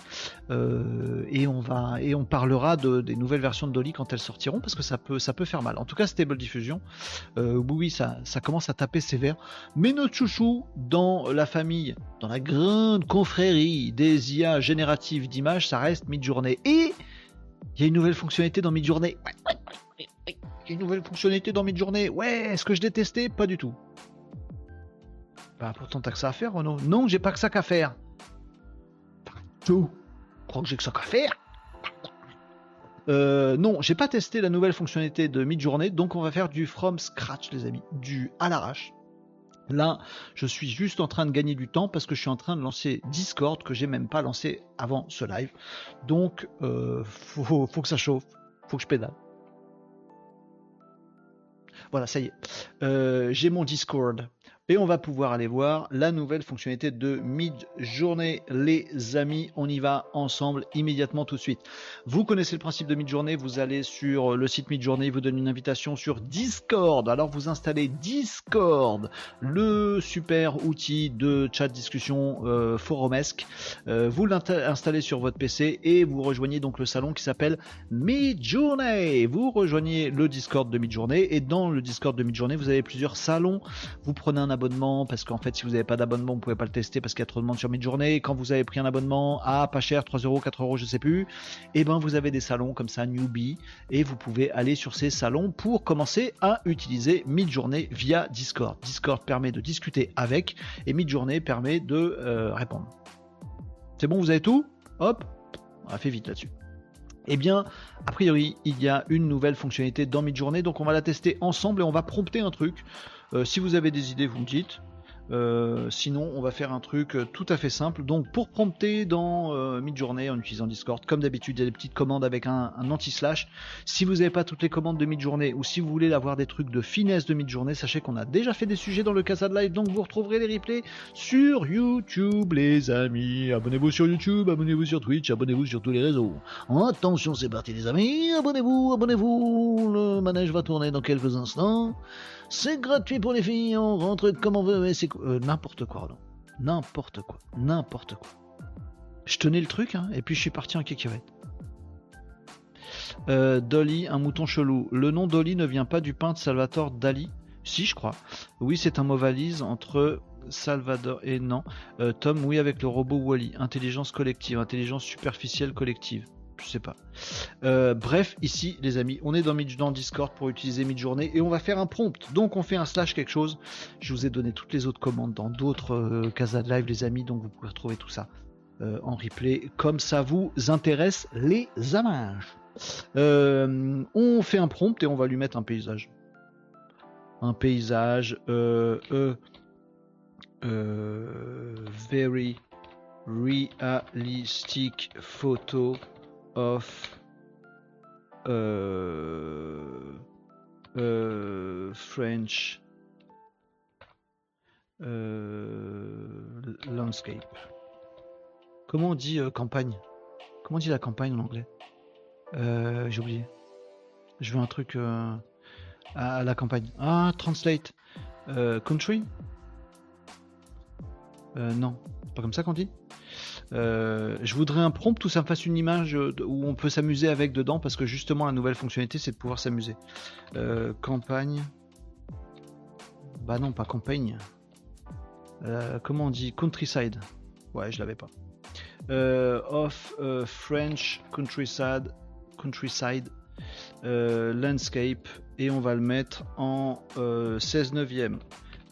euh, et on va et on parlera de, des nouvelles versions de Dolly quand elles sortiront parce que ça peut ça peut faire mal. En tout cas, Stable Diffusion, oui, ça, ça commence à taper sévère. Mais notre chouchou dans la famille, dans la grande confrérie des IA génératives d'images, ça reste Midjourney. Et il y a une nouvelle fonctionnalité dans Midjourney. Il y a une nouvelle fonctionnalité dans Midjourney. Ouais, est-ce que je détestais Pas du tout. Bah pourtant t'as que ça à faire Renaud. Non, j'ai pas que ça qu'à faire. Tout. Crois que j'ai que ça qu'à faire? Euh, non, j'ai pas testé la nouvelle fonctionnalité de Midjourney, donc on va faire du from scratch, les amis, du à l'arrache. Là, je suis juste en train de gagner du temps parce que je suis en train de lancer Discord que j'ai même pas lancé avant ce live. Donc, euh, faut, faut que ça chauffe, faut que je pédale. Voilà, ça y est. Euh, j'ai mon Discord et on va pouvoir aller voir la nouvelle fonctionnalité de mid-journée. Les amis, on y va ensemble immédiatement tout de suite. Vous connaissez le principe de mid-journée, vous allez sur le site mid-journée, il vous donne une invitation sur Discord. Alors vous installez Discord, le super outil de chat discussion euh, forumesque. Euh, vous l'installez sur votre PC et vous rejoignez donc le salon qui s'appelle Mid-journée. Vous rejoignez le Discord de mid-journée et dans le Discord de mid-journée, vous avez plusieurs salons. Vous prenez un abonnement parce qu'en fait si vous n'avez pas d'abonnement vous pouvez pas le tester parce qu'il y a trop de monde sur mid-journée quand vous avez pris un abonnement à pas cher 3 euros 4 euros je sais plus et eh ben vous avez des salons comme ça newbie et vous pouvez aller sur ces salons pour commencer à utiliser mid-journée via Discord. Discord permet de discuter avec et mid-journée permet de euh, répondre. C'est bon vous avez tout? Hop on a fait vite là-dessus. Eh bien, a priori, il y a une nouvelle fonctionnalité dans Midjourney, donc on va la tester ensemble et on va prompter un truc. Euh, si vous avez des idées, vous me dites. Euh, sinon, on va faire un truc euh, tout à fait simple. Donc, pour prompter dans euh, Midjourney en utilisant Discord, comme d'habitude, il y a des petites commandes avec un, anti-slash. Si vous n'avez pas toutes les commandes de Midjourney ou si vous voulez avoir des trucs de finesse de Midjourney, sachez qu'on a déjà fait des sujets dans le Casa de Live. Donc, vous retrouverez les replays sur YouTube, les amis. Abonnez-vous sur YouTube, abonnez-vous sur Twitch, abonnez-vous sur tous les réseaux. Attention, c'est parti, les amis. Abonnez-vous, abonnez-vous. Le manège va tourner dans quelques instants. C'est gratuit pour les filles, on rentre comme on veut, mais c'est euh, n'importe quoi, non. N'importe quoi, n'importe quoi. Je tenais le truc, hein, et puis je suis parti en cacahuète. Euh, Dolly, un mouton chelou. Le nom Dolly ne vient pas du peintre Salvatore Dali Si, je crois. Oui, c'est un mot valise entre Salvador et non. Euh, Tom, oui, avec le robot Wally. Intelligence collective, intelligence superficielle collective je sais pas. Euh, bref, ici, les amis, on est dans, dans Discord pour utiliser Midjourney et on va faire un prompt. Donc, on fait un slash quelque chose. Je vous ai donné toutes les autres commandes dans d'autres euh, Casa de Live, les amis, donc vous pouvez retrouver tout ça euh, en replay comme ça vous intéresse, les amages. on fait un prompt et on va lui mettre un paysage. Un paysage very realistic photo of euh, euh, French euh, landscape. Comment on dit campagne? Comment on dit la campagne en anglais? J'ai oublié. Je veux un truc à la campagne. Ah, translate. country? Non, pas comme ça qu'on dit? Euh, je voudrais un prompt où ça me fasse une image euh, où on peut s'amuser avec dedans parce que justement la nouvelle fonctionnalité c'est de pouvoir s'amuser. Euh, campagne. Bah non, pas campagne. comment on dit? Countryside. Ouais, je l'avais pas. of French countryside, countryside landscape et on va le mettre en 16 neuvième.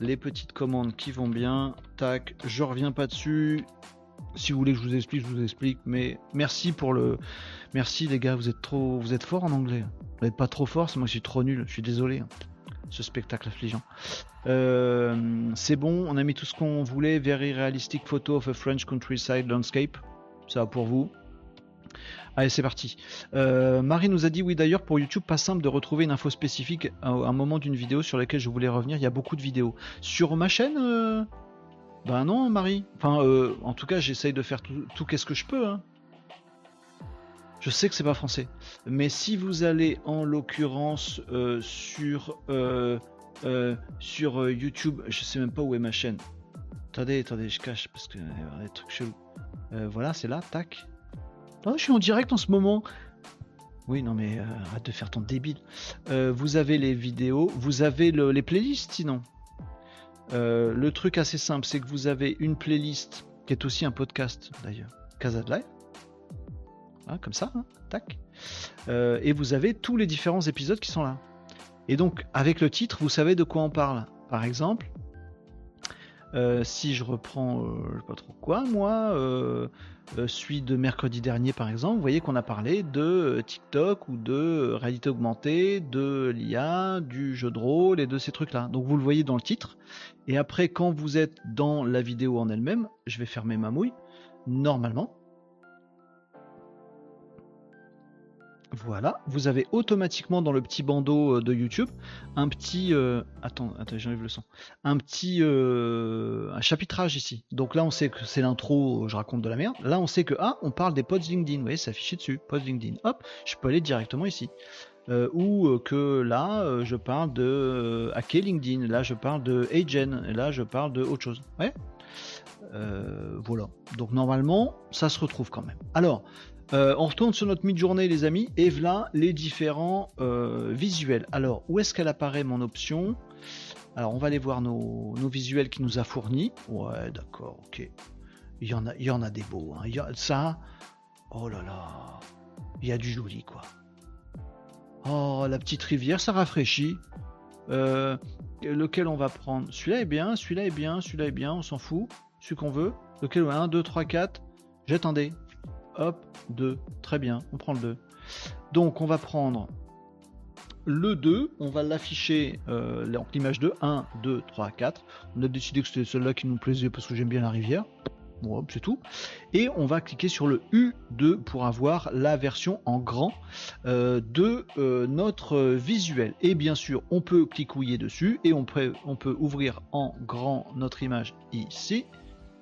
Les petites commandes qui vont bien. Tac, je reviens pas dessus si vous voulez que je vous explique, je vous explique. Mais merci pour le. Merci les gars, vous êtes trop. Vous êtes fort en anglais. Vous n'êtes pas trop fort, moi je suis trop nul. Je suis désolé. Hein. Ce spectacle affligeant. Euh, c'est bon, on a mis tout ce qu'on voulait. Very realistic photo of a French countryside landscape. Ça va pour vous. Allez, c'est parti. Euh, Marie nous a dit oui d'ailleurs pour YouTube pas simple de retrouver une info spécifique à un moment d'une vidéo sur laquelle je voulais revenir. Il y a beaucoup de vidéos sur ma chaîne. Euh, ben non, Marie. Enfin, euh, en tout cas, j'essaye de faire tout, qu'est-ce que je peux. Hein. Je sais que c'est pas français. Mais si vous allez en l'occurrence euh, sur, euh, sur YouTube, je sais même pas où est ma chaîne. Attendez, attendez, je cache parce que des trucs chelous. voilà, c'est là, tac. Oh, je suis en direct en ce moment. Oui, non mais arrête de faire ton débile. vous avez les vidéos, vous avez les playlists sinon. Euh, le truc assez simple, c'est que vous avez une playlist qui est aussi un podcast d'ailleurs, Casa de. Ah, comme ça, hein, tac. Euh, et vous avez tous les différents épisodes qui sont là. Et donc, avec le titre, vous savez de quoi on parle. Par exemple, Euh, si je reprends, euh, je sais pas trop quoi, moi, euh, celui de mercredi dernier par exemple, vous voyez qu'on a parlé de TikTok ou de réalité augmentée, de l'IA, du jeu de rôle et de ces trucs-là. Donc vous le voyez dans le titre. Et après, quand vous êtes dans la vidéo en elle-même, je vais fermer ma mouille. Normalement, Voilà, vous avez automatiquement dans le petit bandeau euh, de YouTube un petit. Euh, attends, attends, j'enlève le son. Un petit euh, un chapitrage ici. Donc là, on sait que c'est l'intro, je raconte de la merde. Là, on sait que ah, on parle des pods LinkedIn. Vous voyez, c'est affiché dessus. Pods LinkedIn. Hop, je peux aller directement ici. ou que là, je parle de hacker LinkedIn. Là, je parle de Agen. Là, je parle de autre chose. Voilà. Donc normalement, ça se retrouve quand même. Alors, euh, on retourne sur notre mid-journée, les amis, et voilà les différents euh, visuels. Alors, où est-ce qu'elle apparaît mon option? Alors, on va aller voir nos, visuels qui nous a fournis. Ouais, d'accord, ok. Il y en a, il y en a des beaux. Hein. ça, oh là là, il y a du joli, quoi. Oh, la petite rivière, ça rafraîchit. Euh, lequel on va prendre? Celui-là est bien, celui-là est bien, celui-là est bien, on s'en fout. Celui qu'on veut. Lequel? 1, 2, 3, 4. J'attendais. Hop, 2. Très bien, on prend le 2. Donc on va prendre le 2, on va l'afficher l'image 2, 1, 2, 3, 4. On a décidé que c'était celle-là qui nous plaisait parce que j'aime bien la rivière. Bon, c'est tout. Et on va cliquer sur le U2 pour avoir la version en grand euh, de euh, notre visuel. Et bien sûr, on peut cliquer dessus et on peut, on peut ouvrir en grand notre image ici.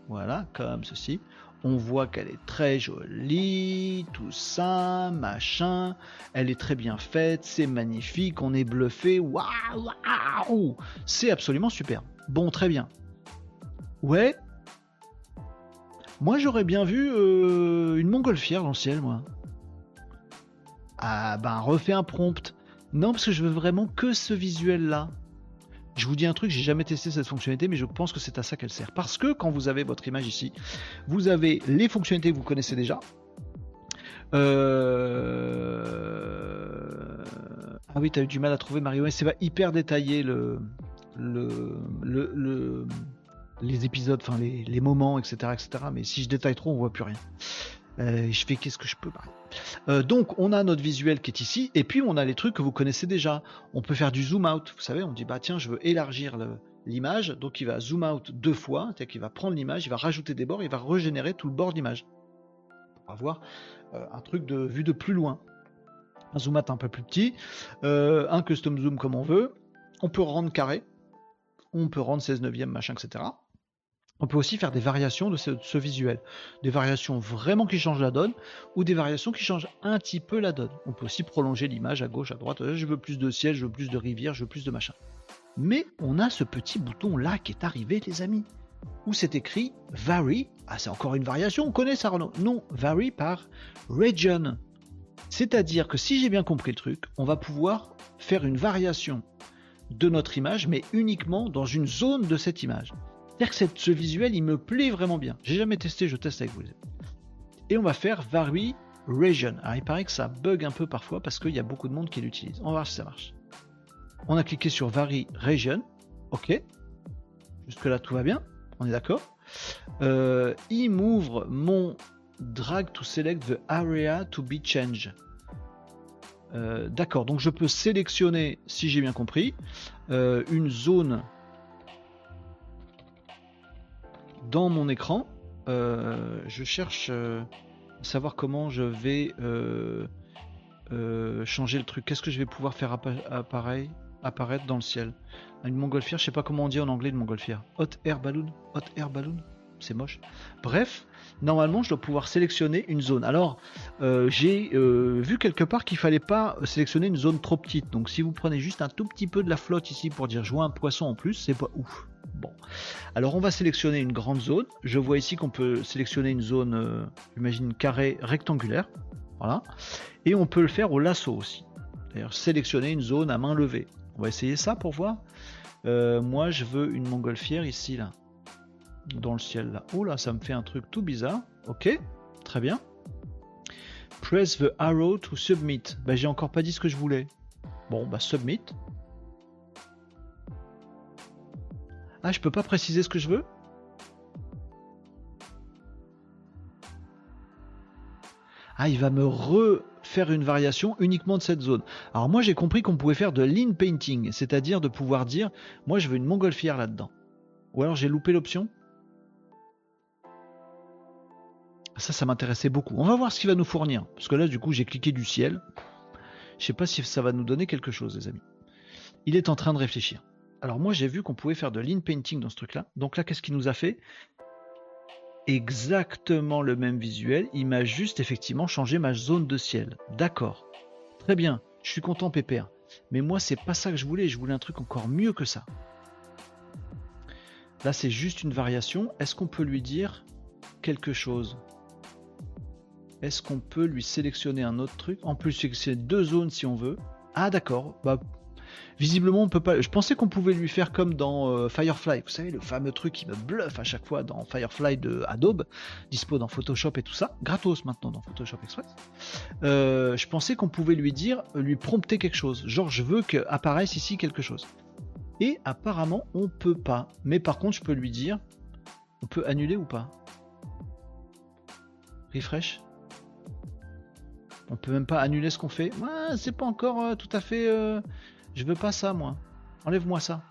Voilà, comme ceci on voit qu'elle est très jolie, tout ça, machin, elle est très bien faite, c'est magnifique, on est bluffé, waouh, waouh, c'est absolument super. Bon, très bien. Ouais. Moi, j'aurais bien vu euh, une montgolfière dans le ciel, moi. Ah ben, refais un prompt. Non, parce que je veux vraiment que ce visuel-là. Je vous dis un truc, j'ai jamais testé cette fonctionnalité, mais je pense que c'est à ça qu'elle sert. Parce que quand vous avez votre image ici, vous avez les fonctionnalités que vous connaissez déjà. Euh, ah oui, tu as eu du mal à trouver Mario. C'est pas hyper détaillé le, le, le, les épisodes, enfin les, les, moments, etc., etc. Mais si je détaille trop, on voit plus rien. Euh, je fais qu'est-ce que je peux euh, Donc on a notre visuel qui est ici, et puis on a les trucs que vous connaissez déjà. On peut faire du zoom out, vous savez, on dit bah tiens je veux élargir l'image, donc il va zoom out deux fois, c'est-à-dire qu'il va prendre l'image, il va rajouter des bords, il va régénérer tout le bord d'image. Pour avoir euh, un truc de vue de plus loin. Un zoom out un peu plus petit, un custom zoom comme on veut, on peut rendre carré, on peut rendre 16 neuvième, machin, etc. On peut aussi faire des variations de ce, visuel. Des variations vraiment qui changent la donne ou des variations qui changent un petit peu la donne. On peut aussi prolonger l'image à gauche, à droite. Je veux plus de ciel, je veux plus de rivière, je veux plus de machin. Mais on a ce petit bouton là qui est arrivé, les amis, où c'est écrit Vary. Ah, c'est encore une variation, on connaît ça, Renaud. Non, Vary par Region. C'est-à-dire que si j'ai bien compris le truc, on va pouvoir faire une variation de notre image, mais uniquement dans une zone de cette image que ce visuel, il me plaît vraiment bien. J'ai jamais testé, je teste avec vous. Et on va faire Vary Region. Alors il paraît que ça bug un peu parfois parce qu'il y a beaucoup de monde qui l'utilise. On va voir si ça marche. On a cliqué sur Vary Region. Ok. Jusque là tout va bien. On est d'accord. Euh, il m'ouvre mon drag to select the area to be changed. Euh, d'accord, donc je peux sélectionner, si j'ai bien compris, euh, une zone dans mon écran, euh, je cherche euh, à savoir comment je vais euh, changer le truc. Qu'est-ce que je vais pouvoir faire apparaître dans le ciel? Une montgolfière, je sais pas comment on dit en anglais une montgolfière. Hot air balloon Hot air balloon C'est moche. Bref, normalement je dois pouvoir sélectionner une zone. Alors j'ai vu quelque part qu'il fallait pas sélectionner une zone trop petite. Donc si vous prenez juste un tout petit peu de la flotte ici pour dire je vois un poisson en plus, c'est pas ouf. Alors on va sélectionner une grande zone. Je vois ici qu'on peut sélectionner une zone, euh, j'imagine carré rectangulaire. Voilà. Et on peut le faire au lasso aussi. D'ailleurs, sélectionner une zone à main levée. On va essayer ça pour voir. Euh, moi, je veux une montgolfière ici, là. Dans le ciel, là. Oh là, ça me fait un truc tout bizarre. Ok, très bien. Press the arrow to submit. Bah, j'ai encore pas dit ce que je voulais. Bon, bah, submit. Ah, je peux pas préciser ce que je veux Ah, il va me refaire une variation uniquement de cette zone. Alors moi, j'ai compris qu'on pouvait faire de l'in painting, c'est-à-dire de pouvoir dire, moi, je veux une montgolfière là-dedans. Ou alors j'ai loupé l'option Ça, ça m'intéressait beaucoup. On va voir ce qu'il va nous fournir. Parce que là, du coup, j'ai cliqué du ciel. Je ne sais pas si ça va nous donner quelque chose, les amis. Il est en train de réfléchir. Alors moi, j'ai vu qu'on pouvait faire de lean painting dans ce truc-là. Donc là, qu'est-ce qu'il nous a fait? Exactement le même visuel. Il m'a juste effectivement changé ma zone de ciel. D'accord. Très bien. Je suis content, Pépère. Mais moi, c'est pas ça que je voulais. Je voulais un truc encore mieux que ça. Là, c'est juste une variation. Est-ce qu'on peut lui dire quelque chose? Est-ce qu'on peut lui sélectionner un autre truc? En plus, c'est deux zones si on veut. Ah d'accord. Bah, visiblement, on peut pas. Je pensais qu'on pouvait lui faire comme dans euh, Firefly. Vous savez, le fameux truc qui me bluffe à chaque fois dans Firefly de Adobe, dispo dans Photoshop et tout ça, gratos maintenant dans Photoshop Express. Euh, je pensais qu'on pouvait lui dire, lui prompter quelque chose. Genre, je veux qu'apparaisse ici quelque chose. Et apparemment, on peut pas. Mais par contre, je peux lui dire, on peut annuler ou pas Refresh on peut même pas annuler ce qu'on fait. Ouais, c'est pas encore euh, tout à fait. Je veux pas ça, moi. Enlève-moi ça.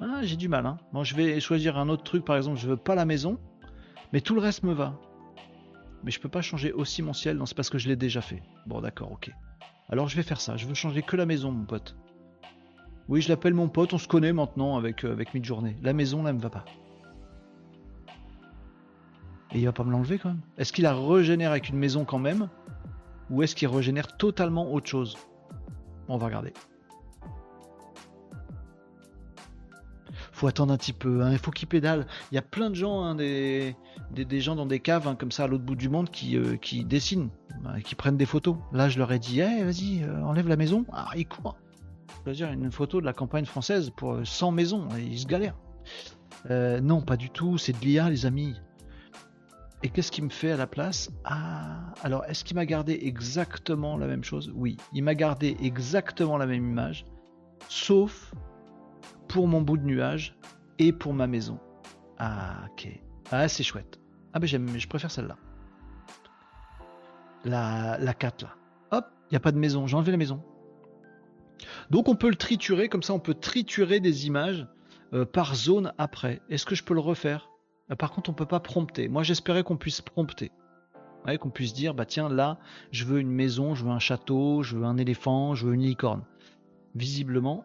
Ah, j'ai du mal. Hein. Je vais choisir un autre truc, par exemple. Je veux pas la maison, mais tout le reste me va. Mais je peux pas changer aussi mon ciel. Non, c'est parce que je l'ai déjà fait. Bon, d'accord, ok. Alors je vais faire ça. Je veux changer que la maison, mon pote. Oui, je l'appelle mon pote. On se connaît maintenant avec, euh, avec Midjourney. La maison, là, me va pas. Et il va pas me l'enlever quand même Est-ce qu'il la régénère avec une maison quand même? Ou est-ce qu'il régénère totalement autre chose? On va regarder. faut attendre un petit peu, hein. il faut qu'il pédale. Il y a plein de gens, hein, des, des, gens dans des caves hein, comme ça à l'autre bout du monde qui, euh, dessinent, qui prennent des photos. Là, je leur ai dit, hey, vas-y, euh, enlève la maison. Ah, ils courent. Je veux dire, une photo de la campagne française pour 100 euh, maisons, ils se galèrent. non, pas du tout, c'est de l'IA, les amis. Et qu'est-ce qu'il me fait à la place? Ah, alors est-ce qu'il m'a gardé exactement la même chose? Oui, il m'a gardé exactement la même image, sauf pour mon bout de nuage et pour ma maison. Ah, ok. Ah, c'est chouette. Ah, ben j'aime, je préfère celle-là. La, la 4 là. Hop, il n'y a pas de maison, j'ai enlevé la maison. Donc on peut le triturer, comme ça on peut triturer des images euh, par zone après. Est-ce que je peux le refaire? Par contre, on peut pas prompter. Moi, j'espérais qu'on puisse prompter. qu'on puisse dire, bah tiens, là, je veux une maison, je veux un château, je veux un éléphant, je veux une licorne. Visiblement,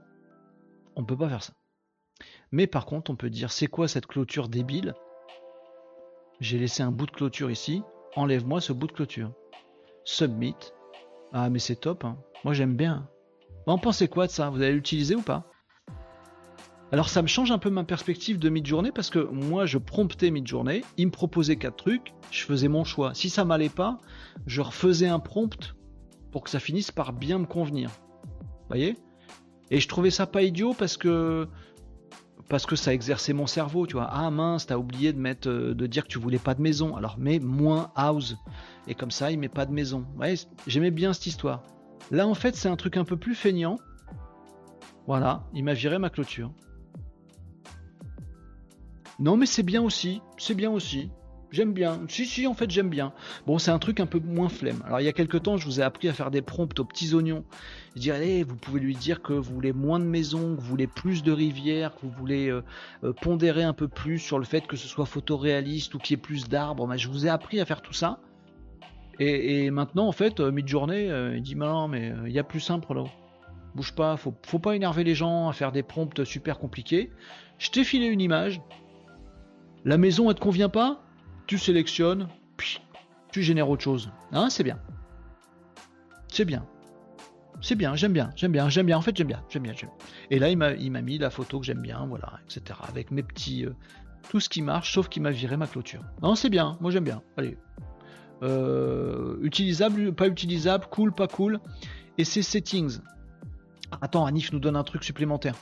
on peut pas faire ça. Mais par contre, on peut dire, c'est quoi cette clôture débile? J'ai laissé un bout de clôture ici, enlève-moi ce bout de clôture. Submit. Ah, mais c'est top, hein. moi j'aime bien. En pensez quoi de ça? Vous allez l'utiliser ou pas? Alors ça me change un peu ma perspective de mid-journée parce que moi je promptais mid-journée, il me proposait quatre trucs, je faisais mon choix. Si ça m'allait pas, je refaisais un prompt pour que ça finisse par bien me convenir. Vous voyez? Et je trouvais ça pas idiot parce que ça exerçait mon cerveau, tu vois. Ah mince, t'as oublié de mettre euh, de dire que tu voulais pas de maison. Alors mets moins house et comme ça il met pas de maison. Ouais, j'aimais bien cette histoire. Là en fait c'est un truc un peu plus feignant. Voilà, il m'a viré ma clôture. Non, mais c'est bien aussi. C'est bien aussi. J'aime bien. Si, si, en fait, j'aime bien. Bon, c'est un truc un peu moins flemme. Alors, il y a quelques temps, je vous ai appris à faire des prompts aux petits oignons. Je dis, allez, vous pouvez lui dire que vous voulez moins de maisons, que vous voulez plus de rivières, que vous voulez euh, euh, pondérer un peu plus sur le fait que ce soit photoréaliste ou qu'il y ait plus d'arbres. Mais je vous ai appris à faire tout ça. Et, maintenant, en fait, euh, mi-journée, il dit, mais non, mais il y a plus simple là. Bouge pas, faut, faut pas énerver les gens à faire des prompts super compliqués. Je t'ai filé une image, la maison, elle te convient pas? Tu sélectionnes, tu génères autre chose. Hein, c'est bien. C'est bien. C'est bien, j'aime bien, j'aime bien, j'aime bien. En fait, j'aime bien, j'aime bien, Et là, il m'a, mis la photo que j'aime bien, voilà, etc. Avec mes petits, euh, tout ce qui marche, sauf qu'il m'a viré ma clôture. Non, c'est bien, moi j'aime bien. Allez, euh, utilisable, pas utilisable, cool, pas cool. Et ces settings, Attends, Anif nous donne un truc supplémentaire.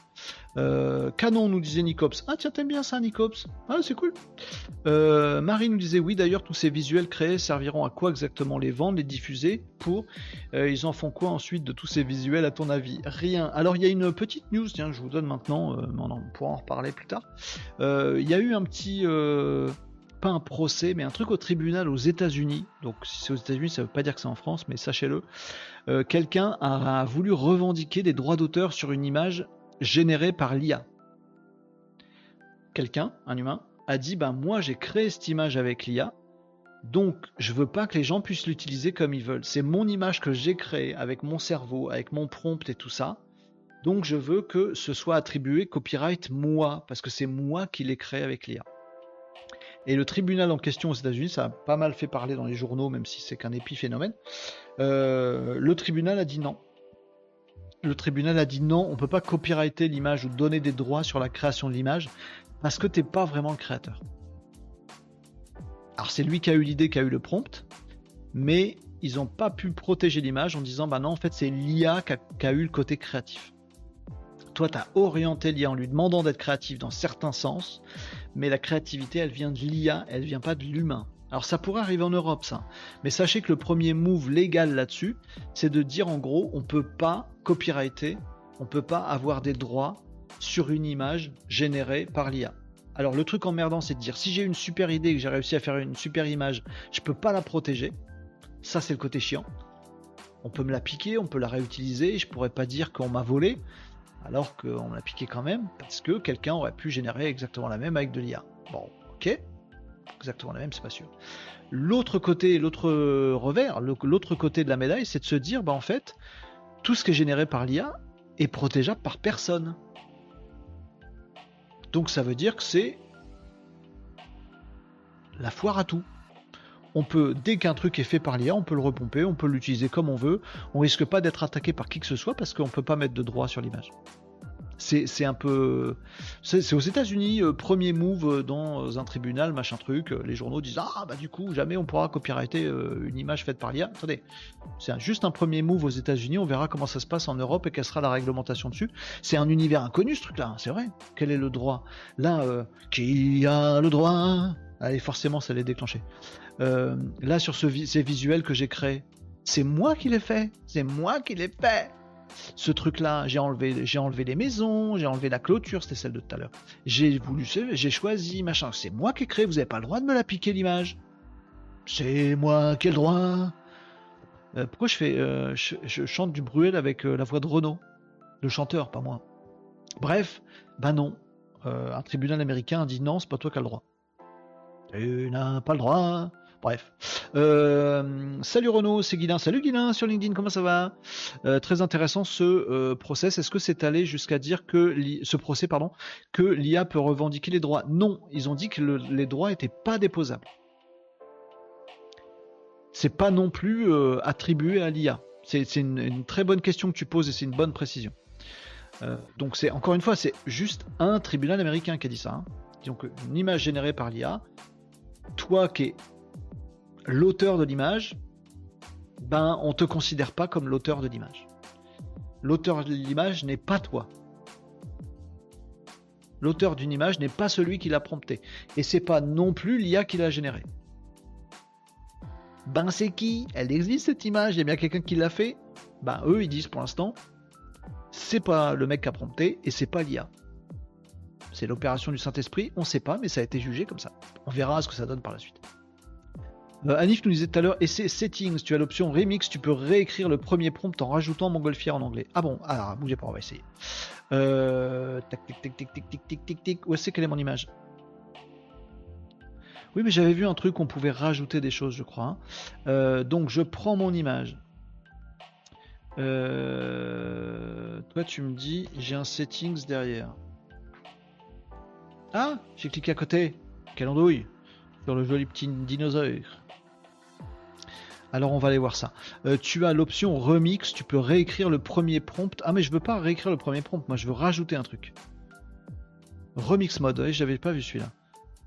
Euh, canon nous disait Nicops. Ah tiens, t'aimes bien ça, Nicops Ah, c'est cool. Euh, Marie nous disait oui, d'ailleurs, tous ces visuels créés serviront à quoi exactement les vendre, les diffuser Pour. Euh, ils en font quoi ensuite de tous ces visuels, à ton avis? Rien. Alors, il y a une petite news, tiens, je vous donne maintenant, mais on pourra en reparler plus tard. Il y a eu un petit pas un procès, mais un truc au tribunal aux États-Unis. Donc si c'est aux États-Unis, ça veut pas dire que c'est en France, mais sachez-le. Euh, quelqu'un a, voulu revendiquer des droits d'auteur sur une image générée par l'IA. Quelqu'un, un humain, a dit ben moi j'ai créé cette image avec l'IA, donc je veux pas que les gens puissent l'utiliser comme ils veulent. C'est mon image que j'ai créée avec mon cerveau, avec mon prompt et tout ça. Donc je veux que ce soit attribué copyright moi, parce que c'est moi qui l'ai créé avec l'IA. Et le tribunal en question aux États-Unis, ça a pas mal fait parler dans les journaux, même si c'est qu'un épiphénomène. Euh, le tribunal a dit non. Le tribunal a dit non, on peut pas copyrighter l'image ou donner des droits sur la création de l'image parce que t'es pas vraiment le créateur. Alors c'est lui qui a eu l'idée, qui a eu le prompt, mais ils n'ont pas pu protéger l'image en disant bah non en fait c'est l'IA qui a, eu le côté créatif. Toi tu as orienté l'IA en lui demandant d'être créatif dans certains sens, mais la créativité elle vient de l'IA, elle vient pas de l'humain. Alors ça pourrait arriver en Europe ça, mais sachez que le premier move légal là-dessus, c'est de dire en gros on peut pas copyrighter, on peut pas avoir des droits sur une image générée par l'IA. Alors le truc emmerdant, c'est de dire si j'ai une super idée, que j'ai réussi à faire une super image, je peux pas la protéger. Ça, c'est le côté chiant. On peut me la piquer, on peut la réutiliser. Je pourrais pas dire qu'on m'a volé, alors qu'on l'a piqué quand même, parce que quelqu'un aurait pu générer exactement la même avec de l'IA. Bon, ok, exactement la même, c'est pas sûr. L'autre côté, l'autre revers, l'autre côté de la médaille, c'est de se dire, bah en fait, tout ce qui est généré par l'IA est protégeable par personne. Donc ça veut dire que c'est la foire à tout. On peut, dès qu'un truc est fait par l'IA, on peut le repomper, on peut l'utiliser comme on veut. On risque pas d'être attaqué par qui que ce soit parce qu'on peut pas mettre de droit sur l'image c'est un peu. C'est aux États-Unis, euh, premier move euh, dans un tribunal, machin truc. Euh, les journaux disent Ah, bah du coup, jamais on pourra copyrighter une image faite par l'IA. Attendez, c'est juste un premier move aux États-Unis. On verra comment ça se passe en Europe et quelle sera la réglementation dessus. C'est un univers inconnu ce truc-là, hein, c'est vrai. Quel est le droit? Là, qui a le droit Allez, forcément, ça l'est déclenché. là, sur ce, ces visuels que j'ai créés, c'est moi qui l'ai fait. C'est moi qui l'ai fait ce truc-là, j'ai enlevé, enlevé les maisons, j'ai enlevé la clôture, c'était celle de tout à l'heure. J'ai voulu, j'ai choisi, machin. C'est moi qui ai créé, vous n'avez pas le droit de me la piquer l'image. C'est moi qui ai le droit. Euh, pourquoi je fais, euh, je, chante du Bruel avec euh, la voix de Renault, le chanteur, pas moi. Bref, bah non. un tribunal américain a dit non, c'est pas toi qui as le droit. Tu n'as pas le droit. Bref. Euh, salut Renaud, c'est Guilin. Salut Guilin sur LinkedIn, comment ça va? Euh, Très intéressant ce euh, process. Est-ce que c'est allé jusqu'à dire que ce procès, pardon, que l'IA peut revendiquer les droits? Non, ils ont dit que les droits n'étaient pas déposables. C'est pas non plus attribué à l'IA. C'est une, très bonne question que tu poses et c'est une bonne précision. donc c'est encore une fois, c'est juste un tribunal américain qui a dit ça. Hein. Donc une image générée par l'IA, toi qui es l'auteur de l'image, ben on te considère pas comme l'auteur de l'image. L'auteur de l'image n'est pas toi. L'auteur d'une image n'est pas celui qui l'a prompté. Et c'est pas non plus l'IA qui l'a générée. Ben c'est qui? Elle existe cette image, il y a bien quelqu'un qui l'a fait? Ben eux ils disent pour l'instant, c'est pas le mec qui a prompté et c'est pas l'IA. C'est l'opération du Saint-Esprit, on sait pas, mais ça a été jugé comme ça. On verra ce que ça donne par la suite. Euh, Anif nous disait tout à l'heure, et c'est settings, tu as l'option remix, tu peux réécrire le premier prompt en rajoutant montgolfière en anglais. Ah bon, alors bougez pas, on va essayer. Euh, tac, tic, tic, tic, tic, tic, tic, tic, tic. Où est-ce quelle est mon image? Oui, mais j'avais vu un truc, on pouvait rajouter des choses, je crois. Hein. Euh, donc je prends mon image. Euh, toi, tu me dis, j'ai un settings derrière. Ah, j'ai cliqué à côté. Quelle andouille sur le joli petit dinosaure. Alors on va aller voir ça. Euh, tu as l'option remix, tu peux réécrire le premier prompt. Ah mais je veux pas réécrire le premier prompt, moi je veux rajouter un truc. Remix mode, j'avais pas vu celui-là.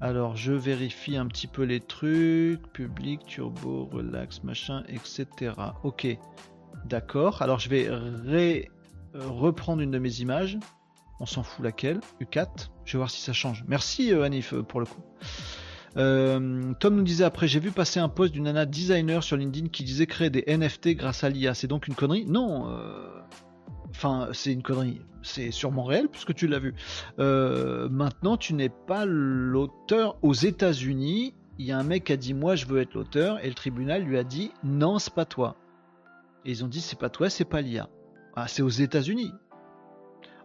Alors je vérifie un petit peu les trucs, public, turbo, relax, machin, etc. Ok, d'accord. Alors je vais euh, reprendre une de mes images. On s'en fout laquelle, U4. Je vais voir si ça change. Merci euh, Anif pour le coup. Euh, Tom nous disait après, j'ai vu passer un post d'une nana designer sur LinkedIn qui disait créer des NFT grâce à l'IA. C'est donc une connerie? Non. Euh, enfin, c'est une connerie. C'est sûrement réel puisque tu l'as vu. Euh, maintenant, tu n'es pas l'auteur aux États-Unis. il y a un mec qui a dit moi je veux être l'auteur et le tribunal lui a dit non c'est pas toi. Et ils ont dit c'est pas toi, c'est pas l'IA. Ah, c'est aux États-Unis.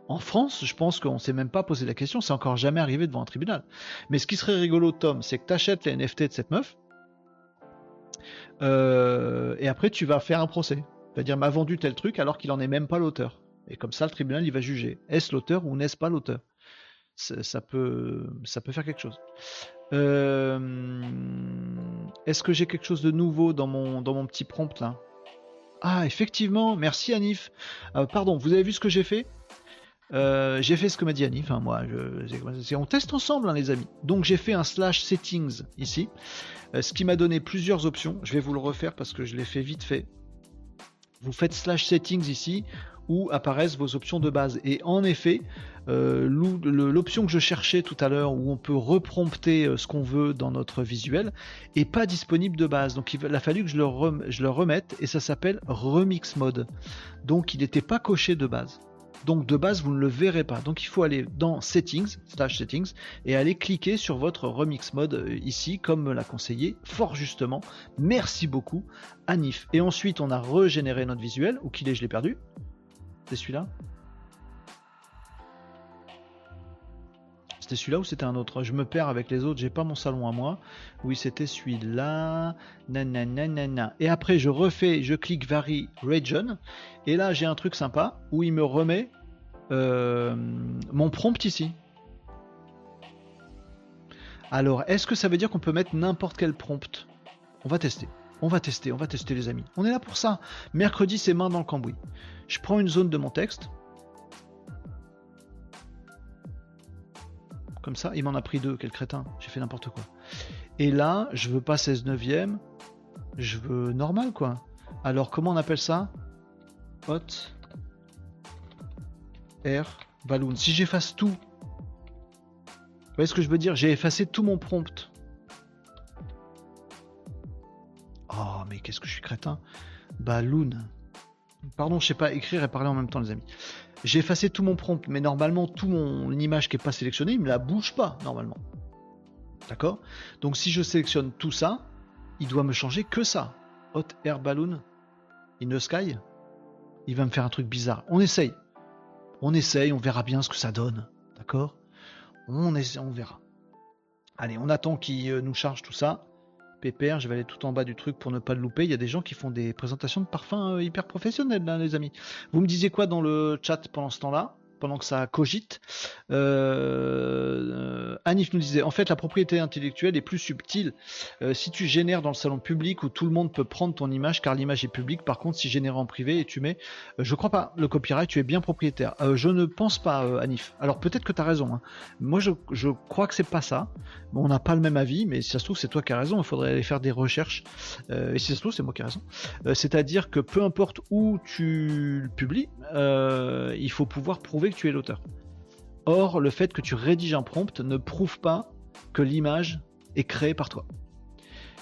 En France, je pense qu'on s'est même pas posé la question, c'est encore jamais arrivé devant un tribunal. Mais ce qui serait rigolo, Tom, c'est que tu achètes les NFT de cette meuf, euh, et après tu vas faire un procès. C'est-à-dire m'a vendu tel truc alors qu'il en est même pas l'auteur. Et comme ça, le tribunal il va juger est-ce l'auteur ou n'est-ce pas l'auteur? Ça peut, ça peut faire quelque chose. Euh, est-ce que j'ai quelque chose de nouveau dans mon, dans mon petit prompt là? Ah, effectivement, merci Anif. Euh, pardon, vous avez vu ce que j'ai fait? Euh, j'ai fait ce que m'a dit Anif, hein, moi. Je, on teste ensemble, hein, les amis. Donc j'ai fait un slash settings ici, ce qui m'a donné plusieurs options. Je vais vous le refaire parce que je l'ai fait vite fait. Vous faites slash settings ici où apparaissent vos options de base. Et en effet, euh, l'option que je cherchais tout à l'heure, où on peut reprompter euh, ce qu'on veut dans notre visuel, est pas disponible de base. Donc il a fallu que je le remette et ça s'appelle Remix Mode. Donc il n'était pas coché de base. Donc de base, vous ne le verrez pas. Donc il faut aller dans Settings, slash Settings, et aller cliquer sur votre Remix Mode euh, ici, comme me l'a conseillé fort justement. Merci beaucoup, Anif. Et ensuite, on a régénéré notre visuel. Où qu'il est, je l'ai perdu. C'est celui-là C'était celui-là ou c'était un autre? Je me perds avec les autres, j'ai pas mon salon à moi. Oui, c'était celui-là. Nanana. Et après, je refais, je clique Vary Region. Et là, j'ai un truc sympa où il me remet euh, mon prompt ici. Alors, est-ce que ça veut dire qu'on peut mettre n'importe quel prompt? On va tester. On va tester, on va tester les amis. On est là pour ça. Mercredi, c'est main dans le cambouis. Je prends une zone de mon texte. Ça, il m'en a pris deux, quel crétin, j'ai fait n'importe quoi. Et là, je veux pas 16 neuvième, je veux normal quoi. Alors comment on appelle ça? Hot Air Balloon. Si j'efface tout, vous voyez ce que je veux dire? J'ai effacé tout mon prompt. Oh mais qu'est-ce que je suis crétin? Balloon. Pardon, je sais pas écrire et parler en même temps les amis. J'ai effacé tout mon prompt, mais normalement, tout mon image qui est pas sélectionnée, il me la bouge pas, normalement. D'accord? Donc si je sélectionne tout ça, il doit me changer que ça. Hot Air Balloon in the sky. Il va me faire un truc bizarre. On essaye. On essaye, on verra bien ce que ça donne. D'accord? On, on verra. Allez, on attend qu'il euh, nous charge tout ça. Pépère, je vais aller tout en bas du truc pour ne pas le louper. Il y a des gens qui font des présentations de parfums euh, hyper professionnelles, là, les amis. Vous me disiez quoi dans le chat pendant ce temps-là? Pendant que ça cogite. Euh, Anif nous disait, en fait, la propriété intellectuelle est plus subtile. Euh, si tu génères dans le salon public où tout le monde peut prendre ton image, car l'image est publique, par contre, si génère en privé et tu mets, euh, je crois pas, le copyright, tu es bien propriétaire. je ne pense pas, Anif. Alors peut-être que tu as raison. Hein. Moi, je, je, crois que c'est pas ça. on n'a pas le même avis, mais si ça se trouve, c'est toi qui as raison. Il faudrait aller faire des recherches. et si ça se trouve, c'est moi qui ai raison. C'est-à-dire que peu importe où tu le publies, il faut pouvoir prouver tu es l'auteur. Or, le fait que tu rédiges un prompt ne prouve pas que l'image est créée par toi.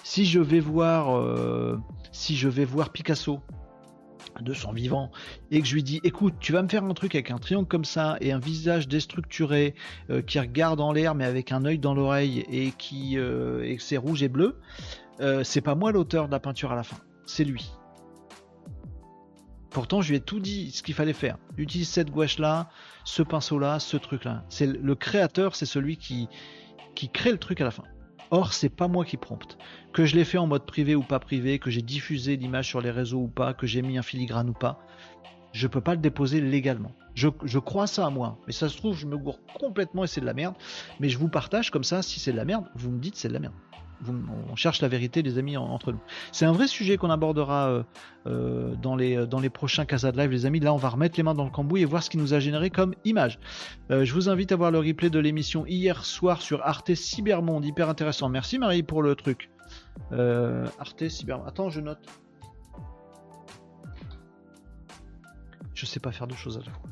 Si je vais voir, euh, si je vais voir Picasso de son vivant et que je lui dis écoute tu vas me faire un truc avec un triangle comme ça et un visage déstructuré euh, qui regarde en l'air mais avec un œil dans l'oreille et qui euh, c'est rouge et bleu c'est pas moi l'auteur de la peinture à la fin c'est lui Pourtant, je lui ai tout dit ce qu'il fallait faire. Utilise cette gouache-là, ce pinceau-là, ce truc-là. C'est le créateur, c'est celui qui, qui crée le truc à la fin. Or, c'est pas moi qui prompte. Que je l'ai fait en mode privé ou pas privé, que j'ai diffusé l'image sur les réseaux ou pas, que j'ai mis un filigrane ou pas, je peux pas le déposer légalement. Je, crois ça à moi. Mais ça se trouve, je me gourre complètement et c'est de la merde. Mais je vous partage comme ça, si c'est de la merde, vous me dites c'est de la merde on cherche la vérité, les amis, entre nous. C'est un vrai sujet qu'on abordera euh, euh, dans, les, dans les prochains Casa de Live, les amis. Là, on va remettre les mains dans le cambouis et voir ce qui nous a généré comme image. Euh, je vous invite à voir le replay de l'émission hier soir sur Arte Cybermonde. Hyper intéressant. Merci Marie pour le truc. Arte Cybermonde. Attends, je note. Je sais pas faire deux choses à la fois.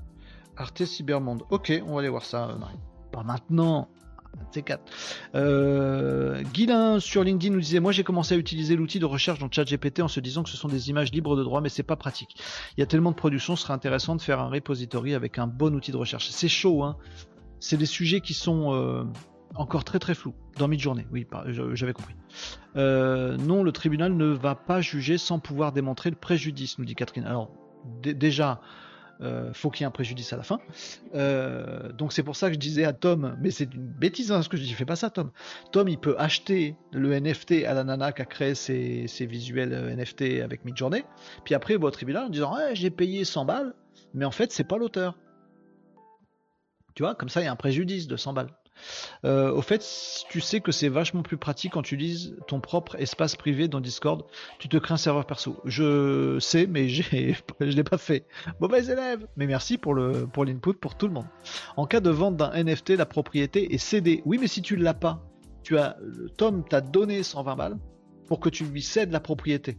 Arte Cybermonde. Ok, on va aller voir ça, Marie. Pas maintenant. C4. Euh, Guilin sur LinkedIn nous disait Moi j'ai commencé à utiliser l'outil de recherche dans ChatGPT en se disant que ce sont des images libres de droit, mais c'est pas pratique. Il y a tellement de production, ce serait intéressant de faire un repository avec un bon outil de recherche. C'est chaud, hein. C'est des sujets qui sont. Euh, Encore très très flou. Dans mi-journée, oui, j'avais compris. Euh, non, le tribunal ne va pas juger sans pouvoir démontrer le préjudice, nous dit Catherine. Alors, déjà, euh, faut qu'il y ait un préjudice à la fin. Euh, donc c'est pour ça que je disais à Tom, mais c'est une bêtise hein, ce que je dis, fais pas ça Tom. Tom il peut acheter le NFT à la nana qui a créé ses, visuels NFT avec Midjourney, puis après il va au tribunal en disant j'ai payé 100 balles, mais en fait c'est pas l'auteur. Tu vois, comme ça il y a un préjudice de 100 balles. Euh, au fait, tu sais que c'est vachement plus pratique quand tu utilises ton propre espace privé dans Discord. Tu te crées un serveur perso. Je sais, mais je l'ai pas fait. Mauvais élève. Mais merci pour le pour l'input pour tout le monde. En cas de vente d'un NFT, la propriété est cédée. Oui, mais si tu l'as pas, tu as Tom t'a donné 120 balles pour que tu lui cèdes la propriété.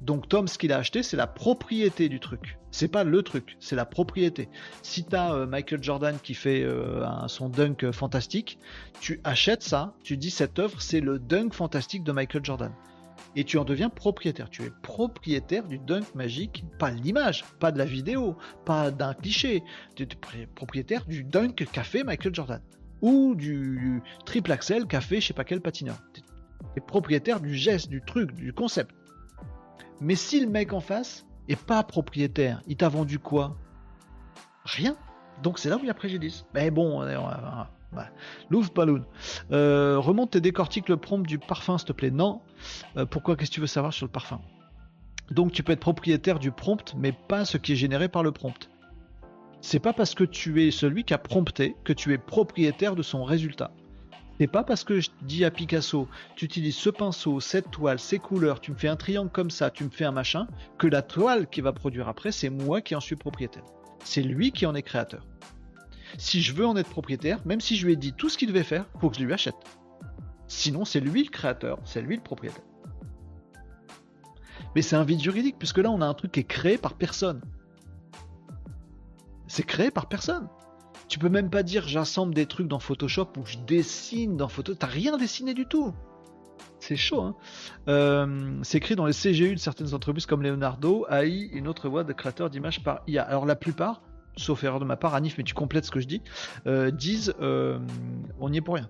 Donc Tom, ce qu'il a acheté, c'est la propriété du truc. C'est pas le truc, c'est la propriété. Si tu as euh, Michael Jordan qui fait euh, son dunk fantastique, tu achètes ça, tu dis cette œuvre, c'est le dunk fantastique de Michael Jordan. Et tu en deviens propriétaire. Tu es propriétaire du dunk magique, pas de l'image, pas de la vidéo, pas d'un cliché. Tu es propriétaire du dunk qu'a fait Michael Jordan. Ou du triple axel qu'a fait je sais pas quel patineur. Tu es propriétaire du geste, du truc, du concept. Mais si le mec en face est pas propriétaire, il t'a vendu quoi? Rien. Donc c'est là où il y a préjudice. Mais bon, Louvre Balloon. Euh, remonte et décortique le prompt du parfum, s'il te plaît. Non. Euh, pourquoi? Qu'est-ce que tu veux savoir sur le parfum? Donc tu peux être propriétaire du prompt, mais pas ce qui est généré par le prompt. C'est pas parce que tu es celui qui a prompté que tu es propriétaire de son résultat. C'est pas parce que je dis à Picasso, tu utilises ce pinceau, cette toile, ces couleurs, tu me fais un triangle comme ça, tu me fais un machin, que la toile qui va produire après, c'est moi qui en suis propriétaire. C'est lui qui en est créateur. Si je veux en être propriétaire, même si je lui ai dit tout ce qu'il devait faire, faut que je lui achète. Sinon, c'est lui le créateur, c'est lui le propriétaire. Mais c'est un vide juridique, puisque là, on a un truc qui est créé par personne. C'est créé par personne. Tu peux même pas dire j'assemble des trucs dans Photoshop ou je dessine dans Photoshop. T'as rien dessiné du tout. C'est chaud. Hein euh, c'est écrit dans les CGU de certaines entreprises comme Leonardo, AI, une autre voie de créateur d'images par IA. Alors la plupart, sauf erreur de ma part, Anif, mais tu complètes ce que je dis, euh, disent euh, on n'y est pour rien.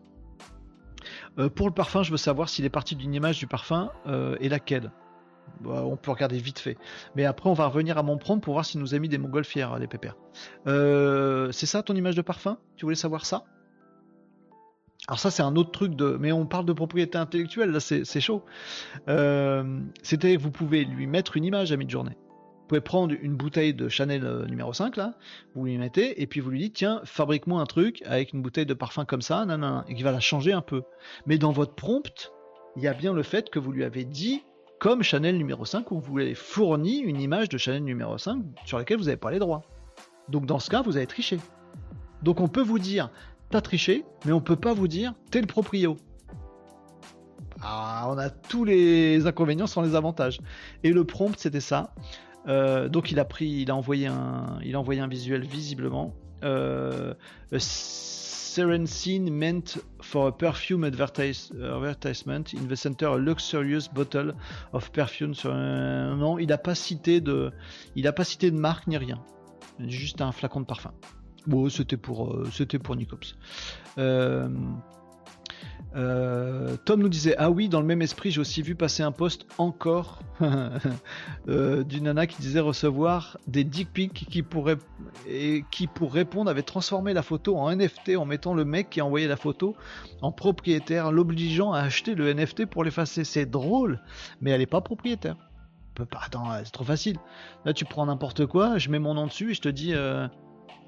pour le parfum, je veux savoir s'il est parti d'une image du parfum et laquelle? Bah, on peut regarder vite fait. Mais après, on va revenir à mon prompt pour voir s'il nous a mis des montgolfières, les pépères. Euh, c'est ça ton image de parfum? Tu voulais savoir ça? Alors ça c'est un autre truc de, mais on parle de propriété intellectuelle là c'est chaud. Euh, c'était vous pouvez lui mettre une image à mi-journée. Vous pouvez prendre une bouteille de Chanel euh, numéro 5 là, vous lui mettez et puis vous lui dites tiens fabrique-moi un truc avec une bouteille de parfum comme ça, nanana, et qui va la changer un peu. Mais dans votre prompt, il y a bien le fait que vous lui avez dit comme Chanel numéro 5 où vous avez fourni une image de Chanel numéro 5 sur laquelle vous n'avez pas les droits. Donc dans ce cas, vous avez triché. Donc on peut vous dire, t'as triché, mais on peut pas vous dire, t'es le proprio. Ah, on a tous les inconvénients sans les avantages. Et le prompt, c'était ça. Euh, donc il a pris, il a envoyé un, il a envoyé un visuel visiblement. Euh, Serencine meant for a perfume advertisement in the center a luxurious bottle of perfume un non il n'a pas cité de il a pas cité de marque ni rien. Juste un flacon de parfum. Bon c'était pour euh, c'était pour Nicops. Euh, euh, Tom nous disait Ah oui, dans le même esprit, j'ai aussi vu passer un post encore euh, d'une nana qui disait recevoir des dick pics qui pourrait et qui pour répondre avait transformé la photo en NFT en mettant le mec qui a envoyé la photo en propriétaire, l'obligeant à acheter le NFT pour l'effacer. C'est drôle, mais elle n'est pas propriétaire. attends, c'est trop facile. Là, tu prends n'importe quoi, je mets mon nom dessus et je te dis euh,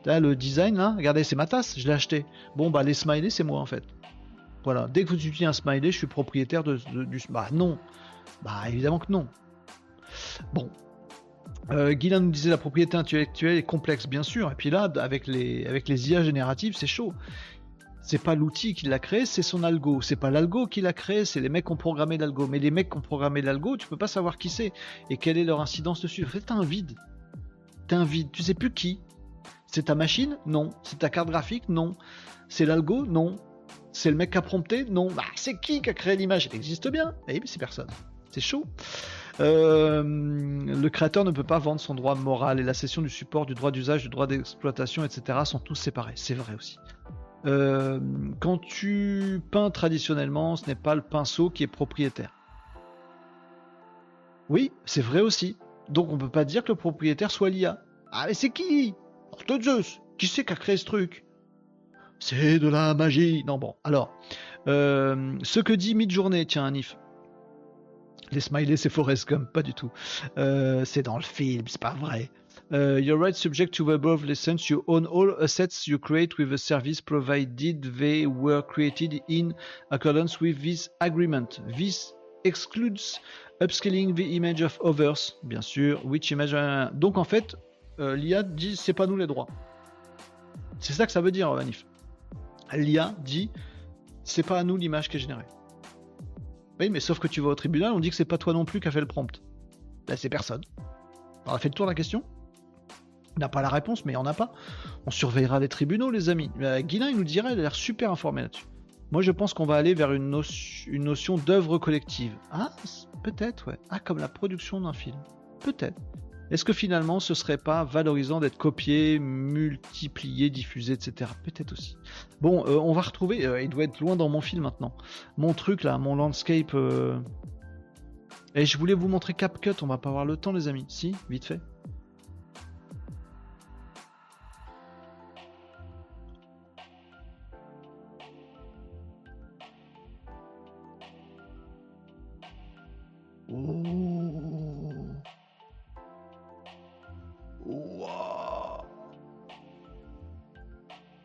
le design là, regardez, c'est ma tasse, je l'ai acheté. Bon, bah les smileys, c'est moi en fait. Voilà, dès que vous utilisez un smiley, je suis propriétaire de, du... Bah non, bah évidemment que non. Bon. Euh, nous disait la propriété intellectuelle est complexe, bien sûr. Et puis là, avec les, avec les IA génératives, c'est chaud. C'est pas l'outil qui l'a créé, c'est son algo. C'est pas l'algo qui l'a créé, c'est les mecs qui ont programmé l'algo. Mais les mecs qui ont programmé l'algo, tu peux pas savoir qui c'est et quelle est leur incidence dessus? En fait, un vide. T'as un vide. Tu sais plus qui. C'est ta machine? Non. C'est ta carte graphique? Non. C'est l'algo? Non. C'est le mec qui a prompté Non. Bah, c'est qui qui a créé l'image Elle existe bien. Eh, mais c'est personne. C'est chaud. Euh, le créateur ne peut pas vendre son droit moral et la cession du support, du droit d'usage, du droit d'exploitation, etc. sont tous séparés. C'est vrai aussi. Euh, quand tu peins traditionnellement, ce n'est pas le pinceau qui est propriétaire. Oui, c'est vrai aussi. Donc on peut pas dire que le propriétaire soit l'IA. Ah mais c'est qui? Zeus Qui c'est qui a créé ce truc? C'est de la magie. Non bon, alors, euh, ce que dit Midjourney, tiens Anif. Les smileys c'est Forrest Gump, pas du tout. Euh, c'est dans le film, c'est pas vrai. Uh, you're right, subject to the above license. You own all assets you create with a service provided they were created in accordance with this agreement. This excludes upscaling the image of others, bien sûr. Which image. Donc en fait, euh, l'IA dit c'est pas nous les droits. C'est ça que ça veut dire, Vanif. L'IA dit c'est pas à nous l'image qui est générée. Oui, mais sauf que tu vas au tribunal, on dit que c'est pas toi non plus qui a fait le prompt. Là, c'est personne. On a fait le tour de la question On n'a pas la réponse, mais on n'a pas. On surveillera les tribunaux, les amis. Euh, Guilin, il nous dirait, il a l'air super informé là-dessus. Moi, je pense qu'on va aller vers une notion d'œuvre collective. Ah, peut-être, ouais. Ah, comme la production d'un film. Peut-être. Est-ce que finalement ce serait pas valorisant d'être copié, multiplié, diffusé, etc. Peut-être aussi. Bon, euh, on va retrouver, euh, il doit être loin dans mon film maintenant. Mon truc là, mon landscape. Euh, et je voulais vous montrer CapCut, on va pas avoir le temps les amis. Si, vite fait.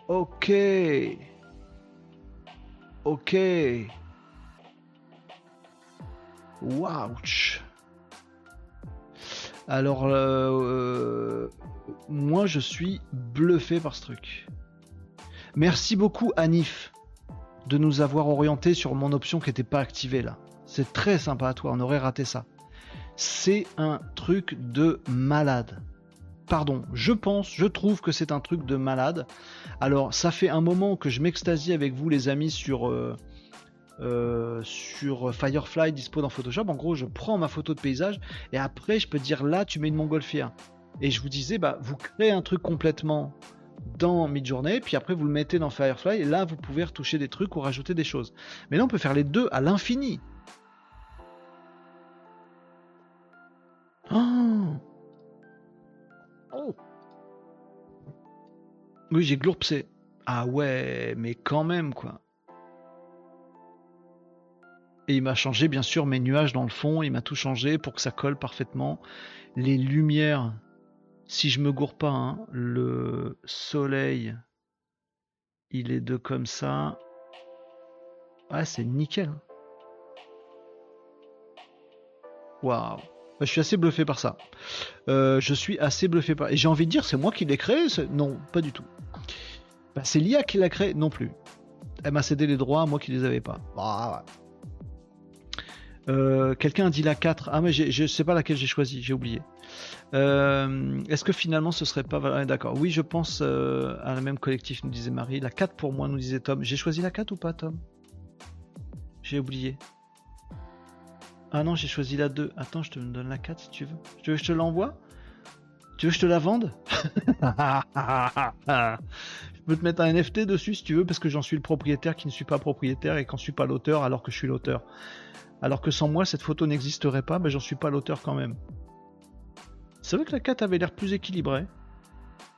Ok. Ok. Wouch. Alors, euh, moi, je suis bluffé par ce truc. Merci beaucoup, Anif, de nous avoir orienté sur mon option qui n'était pas activée là. C'est très sympa à toi, on aurait raté ça. C'est un truc de malade pardon, je pense, je trouve que c'est un truc de malade. Alors, ça fait un moment que je m'extasie avec vous, les amis, sur, euh, euh, sur Firefly dispo dans Photoshop. En gros, je prends ma photo de paysage et après, je peux dire là, tu mets une montgolfière. Et je vous disais, bah, vous créez un truc complètement dans Midjourney, puis après vous le mettez dans Firefly, et là vous pouvez retoucher des trucs ou rajouter des choses. Mais là on peut faire les deux à l'infini. Oui, j'ai glourpsé. Ah ouais, mais quand même, quoi. Et il m'a changé, bien sûr, mes nuages dans le fond. Il m'a tout changé pour que ça colle parfaitement. Les lumières, si je me gourre pas, hein, le soleil, il est de comme ça. Ah, c'est nickel. Waouh. Bah, je suis assez bluffé par ça. Euh, je suis assez bluffé par. Et j'ai envie de dire, c'est moi qui l'ai créé Non, pas du tout. Bah, c'est l'IA qui l'a créé Non plus. Elle m'a cédé les droits, moi qui les avais pas. Ah, euh, quelqu'un a dit la 4. Ah, mais je sais pas laquelle j'ai choisi, j'ai oublié. Euh, est-ce que finalement ce serait pas. D'accord, oui, je pense à la même collectif, nous disait Marie. La 4 pour moi, nous disait Tom. J'ai choisi la 4 ou pas, Tom? J'ai oublié. Ah non, j'ai choisi la 2. Attends, je te donne la 4 si tu veux. Tu veux que je te l'envoie? Tu veux que je te la vende? Je peux te mettre un NFT dessus si tu veux, parce que j'en suis le propriétaire qui ne suis pas propriétaire et qu'en suis pas l'auteur alors que je suis l'auteur. Alors que sans moi, cette photo n'existerait pas, mais j'en suis pas l'auteur quand même. C'est vrai que la 4 avait l'air plus équilibrée.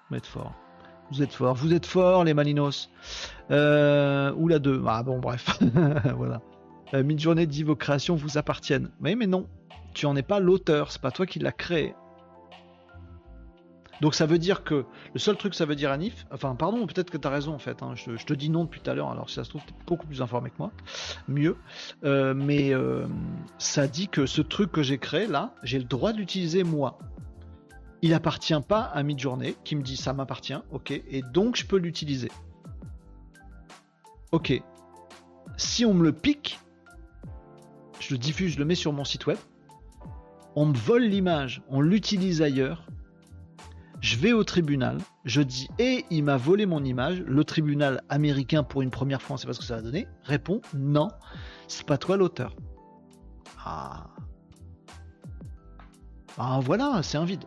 Vous êtes fort. Vous êtes fort. Vous êtes fort, les Malinos. Euh, ou la 2. Ah bon, bref. voilà. Euh, Midjourney dit vos créations vous appartiennent. Oui, mais non, tu en es pas l'auteur, c'est pas toi qui l'as créé. Donc ça veut dire que le seul truc que ça veut dire Anif, enfin pardon, peut-être que tu as raison en fait, hein, je, te dis non depuis tout à l'heure, alors si ça se trouve, tu beaucoup plus informé que moi, mieux, euh, mais euh, ça dit que ce truc que j'ai créé là, j'ai le droit de l'utiliser moi. Il appartient pas à Midjourney qui me dit ça m'appartient, ok, et donc je peux l'utiliser. Ok. Si on me le pique, je le diffuse, je le mets sur mon site web, on me vole l'image, on l'utilise ailleurs, je vais au tribunal, je dis et il m'a volé mon image, le tribunal américain pour une première fois, on sait pas ce que ça va donner, répond non, c'est pas toi l'auteur. Ah. Ah voilà, c'est un vide.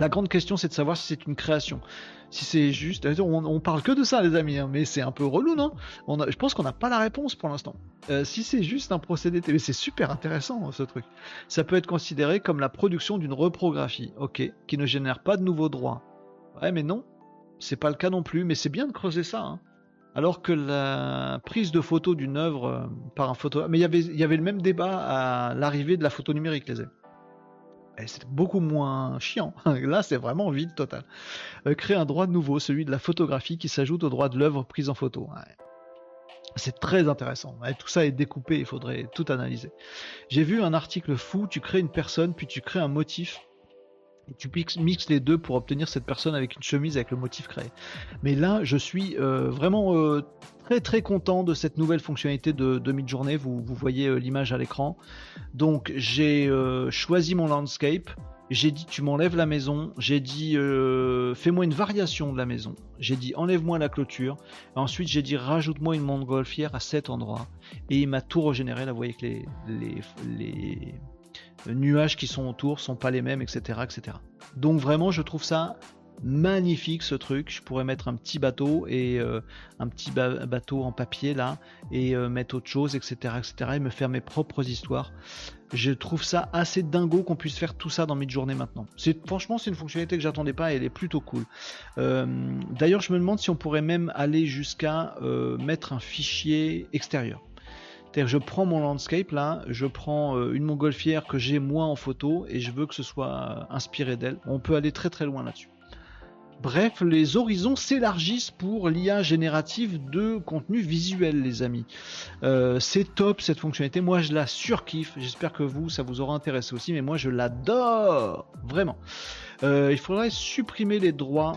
La grande question c'est de savoir si c'est une création. Si c'est juste, on, parle que de ça, les amis, hein, mais c'est un peu relou, non? On Je pense qu'on n'a pas la réponse pour l'instant. Euh, si c'est juste un procédé télé, c'est super intéressant ce truc. Ça peut être considéré comme la production d'une reprographie, ok, qui ne génère pas de nouveaux droits. Ouais, mais non, c'est pas le cas non plus. Mais c'est bien de creuser ça. Hein. Alors que la prise de photo d'une œuvre euh, par un photographe, mais il y avait le même débat à l'arrivée de la photo numérique, les amis c'est beaucoup moins chiant. Là, c'est vraiment vide total. Euh, créer un droit nouveau, celui de la photographie, qui s'ajoute au droit de l'œuvre prise en photo. C'est très intéressant. tout ça est découpé, il faudrait tout analyser. J'ai vu un article fou, tu crées une personne, puis tu crées un motif tu mixes les deux pour obtenir cette personne avec une chemise avec le motif créé. Mais là, je suis euh, vraiment euh, très très content de cette nouvelle fonctionnalité de, de mid-journée. Vous, voyez euh, l'image à l'écran. Donc j'ai choisi mon landscape. J'ai dit tu m'enlèves la maison. J'ai dit fais-moi une variation de la maison. J'ai dit enlève-moi la clôture. ensuite j'ai dit rajoute-moi une montgolfière à cet endroit. Et il m'a tout régénéré. Là vous voyez que les, les, les nuages qui sont autour sont pas les mêmes, etc., etc. Donc vraiment, je trouve ça magnifique ce truc. Je pourrais mettre un petit bateau et euh, un petit bateau en papier là et euh, mettre autre chose, etc., etc. et me faire mes propres histoires. Je trouve ça assez dingo qu'on puisse faire tout ça dans mid-journée maintenant. C'est franchement c'est une fonctionnalité que j'attendais pas et elle est plutôt cool. Euh, d'ailleurs, je me demande si on pourrait même aller jusqu'à mettre un fichier extérieur. C'est-à-dire je prends mon landscape là, je prends euh, une montgolfière que j'ai moi en photo et je veux que ce soit inspiré d'elle. On peut aller très très loin là-dessus. Bref, les horizons s'élargissent pour l'IA générative de contenu visuel, les amis. Euh, c'est top cette fonctionnalité. Moi, je la surkiffe. J'espère que vous, ça vous aura intéressé aussi. Mais moi, je l'adore vraiment. Euh, il faudrait supprimer les droits.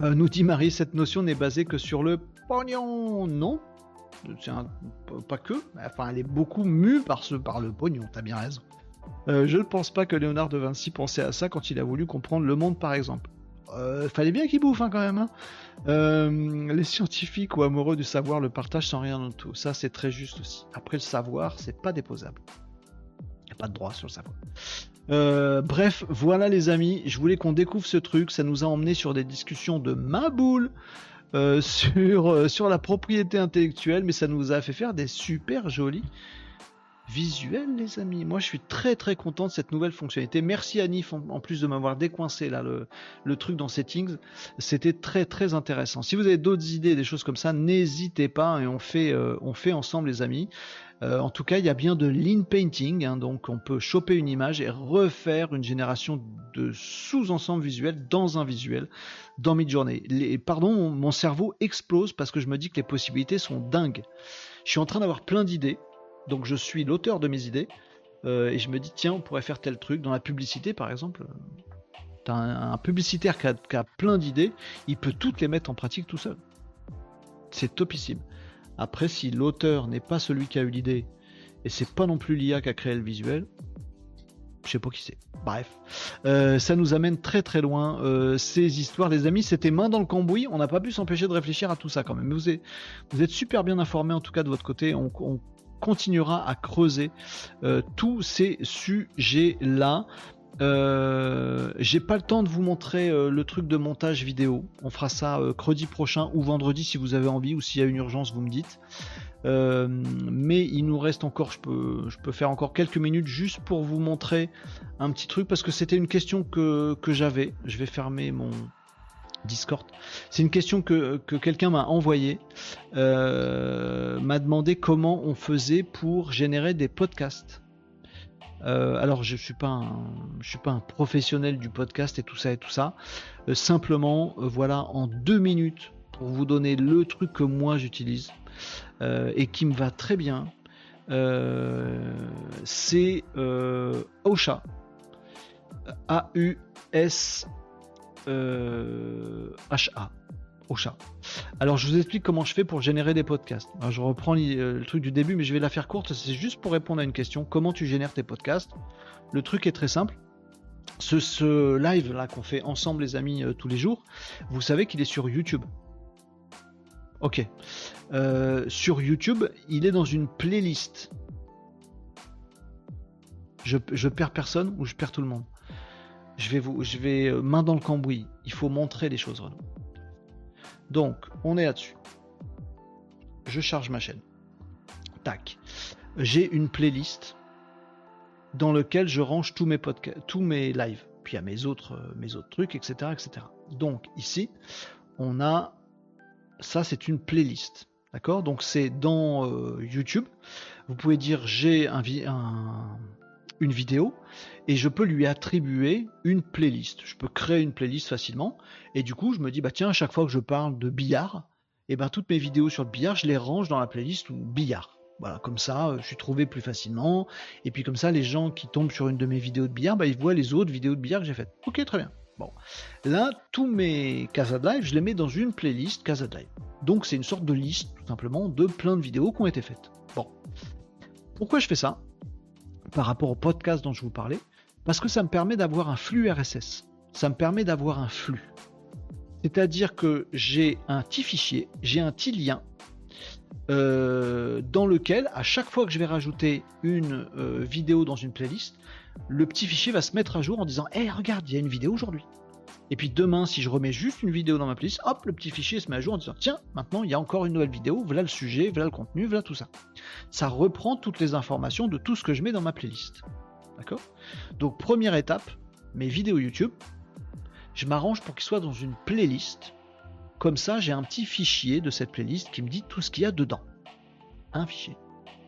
nous dit Marie, cette notion n'est basée que sur le pognon. Non, pas que, enfin elle est beaucoup mue par, ce, par le pognon, t'as bien raison. Euh, je ne pense pas que Léonard de Vinci pensait à ça quand il a voulu comprendre le monde par exemple. Euh, fallait bien qu'il bouffe hein, quand même. Hein. Euh, les scientifiques ou amoureux du savoir le partagent sans rien en tout. Ça c'est très juste aussi. Après le savoir, c'est pas déposable. N'y a pas de droit sur le savoir. bref, voilà les amis, je voulais qu'on découvre ce truc, ça nous a emmené sur des discussions de ma boule, sur, euh, sur la propriété intellectuelle, mais ça nous a fait faire des super jolis visuels, les amis. Moi, je suis très très content de cette nouvelle fonctionnalité. Merci Anif en, plus de m'avoir décoincé là le, truc dans Settings. C'était très très intéressant. Si vous avez d'autres idées, des choses comme ça, n'hésitez pas et on fait, euh, on fait ensemble, les amis. Euh, en tout cas, il y a bien de lean painting, hein, donc on peut choper une image et refaire une génération de sous-ensembles visuels dans un visuel dans Midjourney. Les, pardon, mon cerveau explose parce que je me dis que les possibilités sont dingues. Je suis en train d'avoir plein d'idées, donc je suis l'auteur de mes idées euh, et je me dis tiens, on pourrait faire tel truc dans la publicité par exemple. T'as un, publicitaire qui a, plein d'idées, il peut toutes les mettre en pratique tout seul. C'est topissime. Après, si l'auteur n'est pas celui qui a eu l'idée, et c'est pas non plus l'IA qui a créé le visuel, je sais pas qui c'est. Bref, euh, ça nous amène très très loin. Euh, ces histoires, les amis, c'était main dans le cambouis. On n'a pas pu s'empêcher de réfléchir à tout ça quand même. Vous êtes, super bien informés en tout cas de votre côté. Continuera à creuser euh, tous ces sujets-là. Euh, j'ai pas le temps de vous montrer euh, le truc de montage vidéo. On fera ça euh, credi prochain ou vendredi si vous avez envie ou s'il y a une urgence, vous me dites. mais il nous reste encore, je peux, je peux faire encore quelques minutes juste pour vous montrer un petit truc parce que c'était une question que, que j'avais. Je vais fermer mon Discord. C'est une question que, que quelqu'un m'a envoyée. m'a demandé comment on faisait pour générer des podcasts. Euh, alors je suis pas un, suis pas un professionnel du podcast et tout ça et tout ça. Euh, simplement, euh, voilà, en deux minutes pour vous donner le truc que moi j'utilise et qui me va très bien. c'est Osha. A-U-S H-A. Osha. Alors je vous explique comment je fais pour générer des podcasts. je reprends euh, le truc du début, mais je vais la faire courte. C'est juste pour répondre à une question. Comment tu génères tes podcasts? Le truc est très simple. Ce, live là qu'on fait ensemble les amis euh, tous les jours, vous savez qu'il est sur YouTube. Ok. Euh, sur YouTube, il est dans une playlist. Je perds personne ou je perds tout le monde? Je vais vous, je vais euh, main dans le cambouis. Il faut montrer les choses, Renaud. Donc, on est là-dessus. Je charge ma chaîne. Tac. J'ai une playlist dans laquelle je range tous mes podcasts, tous mes lives, puis à mes autres, euh, mes autres trucs, etc., etc. Donc ici, on a ça, c'est une playlist, d'accord? Donc c'est dans euh, YouTube. Vous pouvez dire j'ai un, une vidéo et je peux lui attribuer une playlist. Je peux créer une playlist facilement et du coup je me dis bah tiens à chaque fois que je parle de billard, et eh ben toutes mes vidéos sur le billard je les range dans la playlist ou billard. Voilà, comme ça, euh, je suis trouvé plus facilement. Et puis comme ça, les gens qui tombent sur une de mes vidéos de billard, bah, ils voient les autres vidéos de billard que j'ai faites. Ok, très bien. Bon, là, tous mes Casa Live, je les mets dans une playlist Casa Live. Donc c'est une sorte de liste, tout simplement, de plein de vidéos qui ont été faites. Bon. Pourquoi je fais ça? Par rapport au podcast dont je vous parlais Parce que ça me permet d'avoir un flux RSS. Ça me permet d'avoir un flux. C'est-à-dire que j'ai un petit fichier, j'ai un petit lien euh, dans lequel, à chaque fois que je vais rajouter une euh, vidéo dans une playlist, le petit fichier va se mettre à jour en disant Hé, regarde, il y a une vidéo aujourd'hui. Et puis demain, si je remets juste une vidéo dans ma playlist, hop, le petit fichier se met à jour en disant Tiens, maintenant il y a encore une nouvelle vidéo, voilà le sujet, voilà le contenu, voilà tout ça. Ça reprend toutes les informations de tout ce que je mets dans ma playlist. D'accord? Donc, première étape, mes vidéos YouTube, je m'arrange pour qu'ils soient dans une playlist comme ça, j'ai un petit fichier de cette playlist qui me dit tout ce qu'il y a dedans. Un fichier,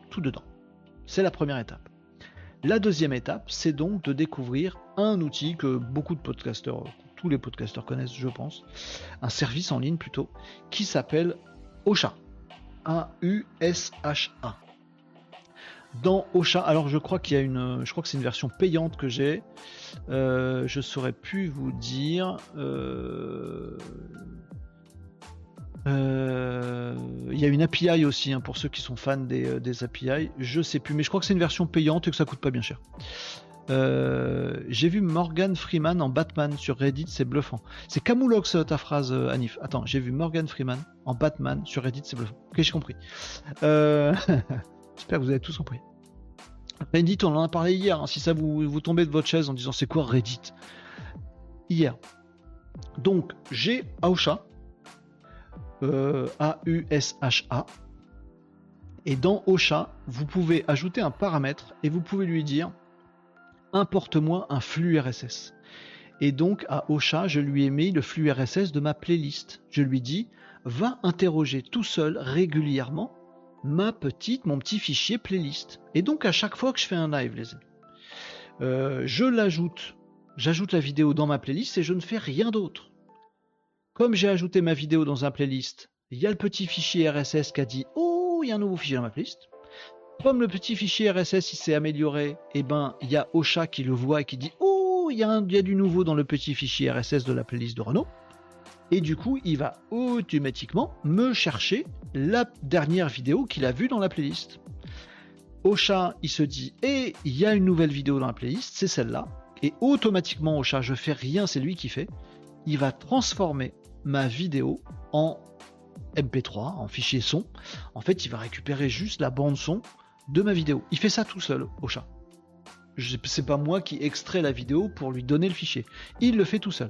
tout dedans. C'est la première étape. La deuxième étape, c'est donc de découvrir un outil que beaucoup de podcasteurs, tous les podcasteurs connaissent, je pense, un service en ligne plutôt, qui s'appelle Ocha. A-U-S-H-A. Dans Ocha, alors je crois qu'il y a une, je crois que c'est une version payante que j'ai. Euh, je saurais plus vous dire. Euh, euh, il y a une API aussi hein, pour ceux qui sont fans euh, des, API. Je sais plus, mais je crois que c'est une version payante et que ça coûte pas bien cher. Euh, j'ai vu Morgan Freeman en Batman sur Reddit, c'est bluffant. C'est Camoulox ta phrase, Anif. Attends, j'ai vu Morgan Freeman en Batman sur Reddit, c'est bluffant. Ok, j'ai compris. J'espère que vous avez tous compris. Reddit, on en a parlé hier. Hein. si ça vous, vous tombez de votre chaise en disant c'est quoi Reddit? Hier. Donc, j'ai a-U-S-H-A. Euh, Et dans Ocha, vous pouvez ajouter un paramètre et vous pouvez lui dire importe-moi un flux RSS. Et donc à Ocha, je lui ai mis le flux RSS de ma playlist. Je lui dis va interroger tout seul régulièrement ma petite, mon petit fichier playlist. Et donc à chaque fois que je fais un live, les amis, euh, je l'ajoute, j'ajoute la vidéo dans ma playlist et je ne fais rien d'autre. Comme j'ai ajouté ma vidéo dans un playlist, il y a le petit fichier RSS qui a dit Oh, il y a un nouveau fichier dans ma playlist. Comme le petit fichier RSS il s'est amélioré, eh ben il y a Ocha qui le voit et qui dit Oh, il y, a du nouveau dans le petit fichier RSS de la playlist de Renault. Et du coup, il va automatiquement me chercher la dernière vidéo qu'il a vue dans la playlist. Ocha, il se dit Et eh, il y a une nouvelle vidéo dans la playlist, c'est celle-là. Et automatiquement, Ocha, je fais rien, c'est lui qui fait. Il va transformer ma vidéo en MP3, en fichier son. En fait, il va récupérer juste la bande son de ma vidéo. Il fait ça tout seul au chat. C'est pas moi qui extrait la vidéo pour lui donner le fichier. Il le fait tout seul.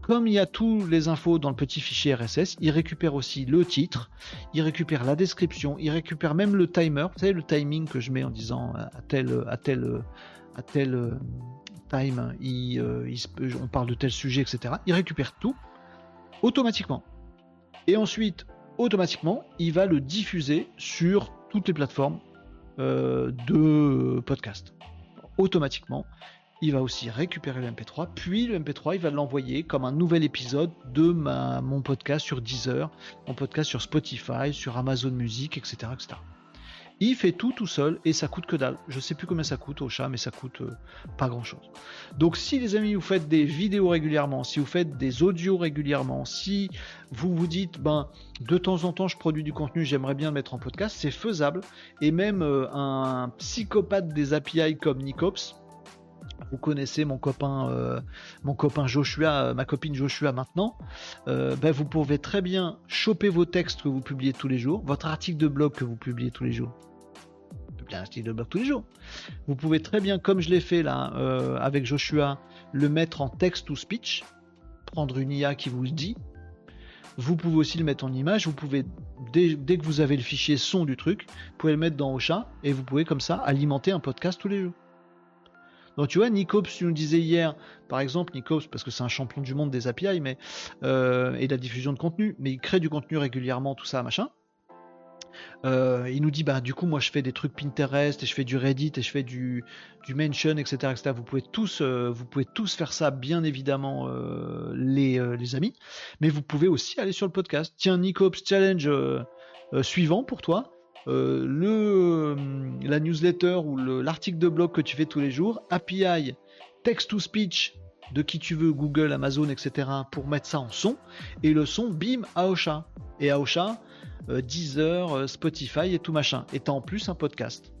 Comme il y a tous les infos dans le petit fichier RSS, il récupère aussi le titre, il récupère la description, il récupère même le timer, vous le timing que je mets en disant à tel à tel à tel time, euh, on parle de tel sujet, etc. Il récupère tout automatiquement. Et ensuite, automatiquement, il va le diffuser sur toutes les plateformes euh, de podcast. Automatiquement, il va aussi récupérer le MP3, puis le MP3, il va l'envoyer comme un nouvel épisode de mon podcast sur Deezer, mon podcast sur Spotify, sur Amazon Music, etc. etc. Il fait tout tout seul et ça coûte que dalle. Je sais plus combien ça coûte au chat, mais ça coûte euh, pas grand chose. Donc si les amis vous faites des vidéos régulièrement, si vous faites des audios régulièrement, si vous vous dites ben de temps en temps je produis du contenu, j'aimerais bien le mettre en podcast, c'est faisable. Et même euh, un psychopathe des API comme Nicops, vous connaissez mon copain, euh, mon copain Joshua, ma copine Joshua maintenant, ben vous pouvez très bien choper vos textes que vous publiez tous les jours, votre article de blog que vous publiez tous les jours, un article de blog tous les jours. Vous pouvez très bien, comme je l'ai fait là euh, avec Joshua, le mettre en text ou speech, prendre une IA qui vous dit. Vous pouvez aussi le mettre en image. Vous pouvez, dès, dès que vous avez le fichier son du truc, vous pouvez le mettre dans Ocha et vous pouvez comme ça alimenter un podcast tous les jours. Donc tu vois, Nicops, tu nous disais hier, par exemple, Nicops, parce que c'est un champion du monde des API mais, euh, et de la diffusion de contenu, mais il crée du contenu régulièrement, tout ça, machin. Euh, il nous dit bah du coup moi je fais des trucs Pinterest et je fais du Reddit et je fais du, du mention etc etc vous pouvez tous euh, vous pouvez tous faire ça bien évidemment les, les, amis. Mais vous pouvez aussi aller sur le podcast. Tiens Nicops challenge suivant pour toi euh, le, euh, la newsletter ou l'article de blog que tu fais tous les jours, API, text-to-speech de qui tu veux, Google, Amazon, etc., pour mettre ça en son, et le son, bim, Aosha. Et Aosha, euh, Deezer, Spotify et tout machin. Et en plus un podcast.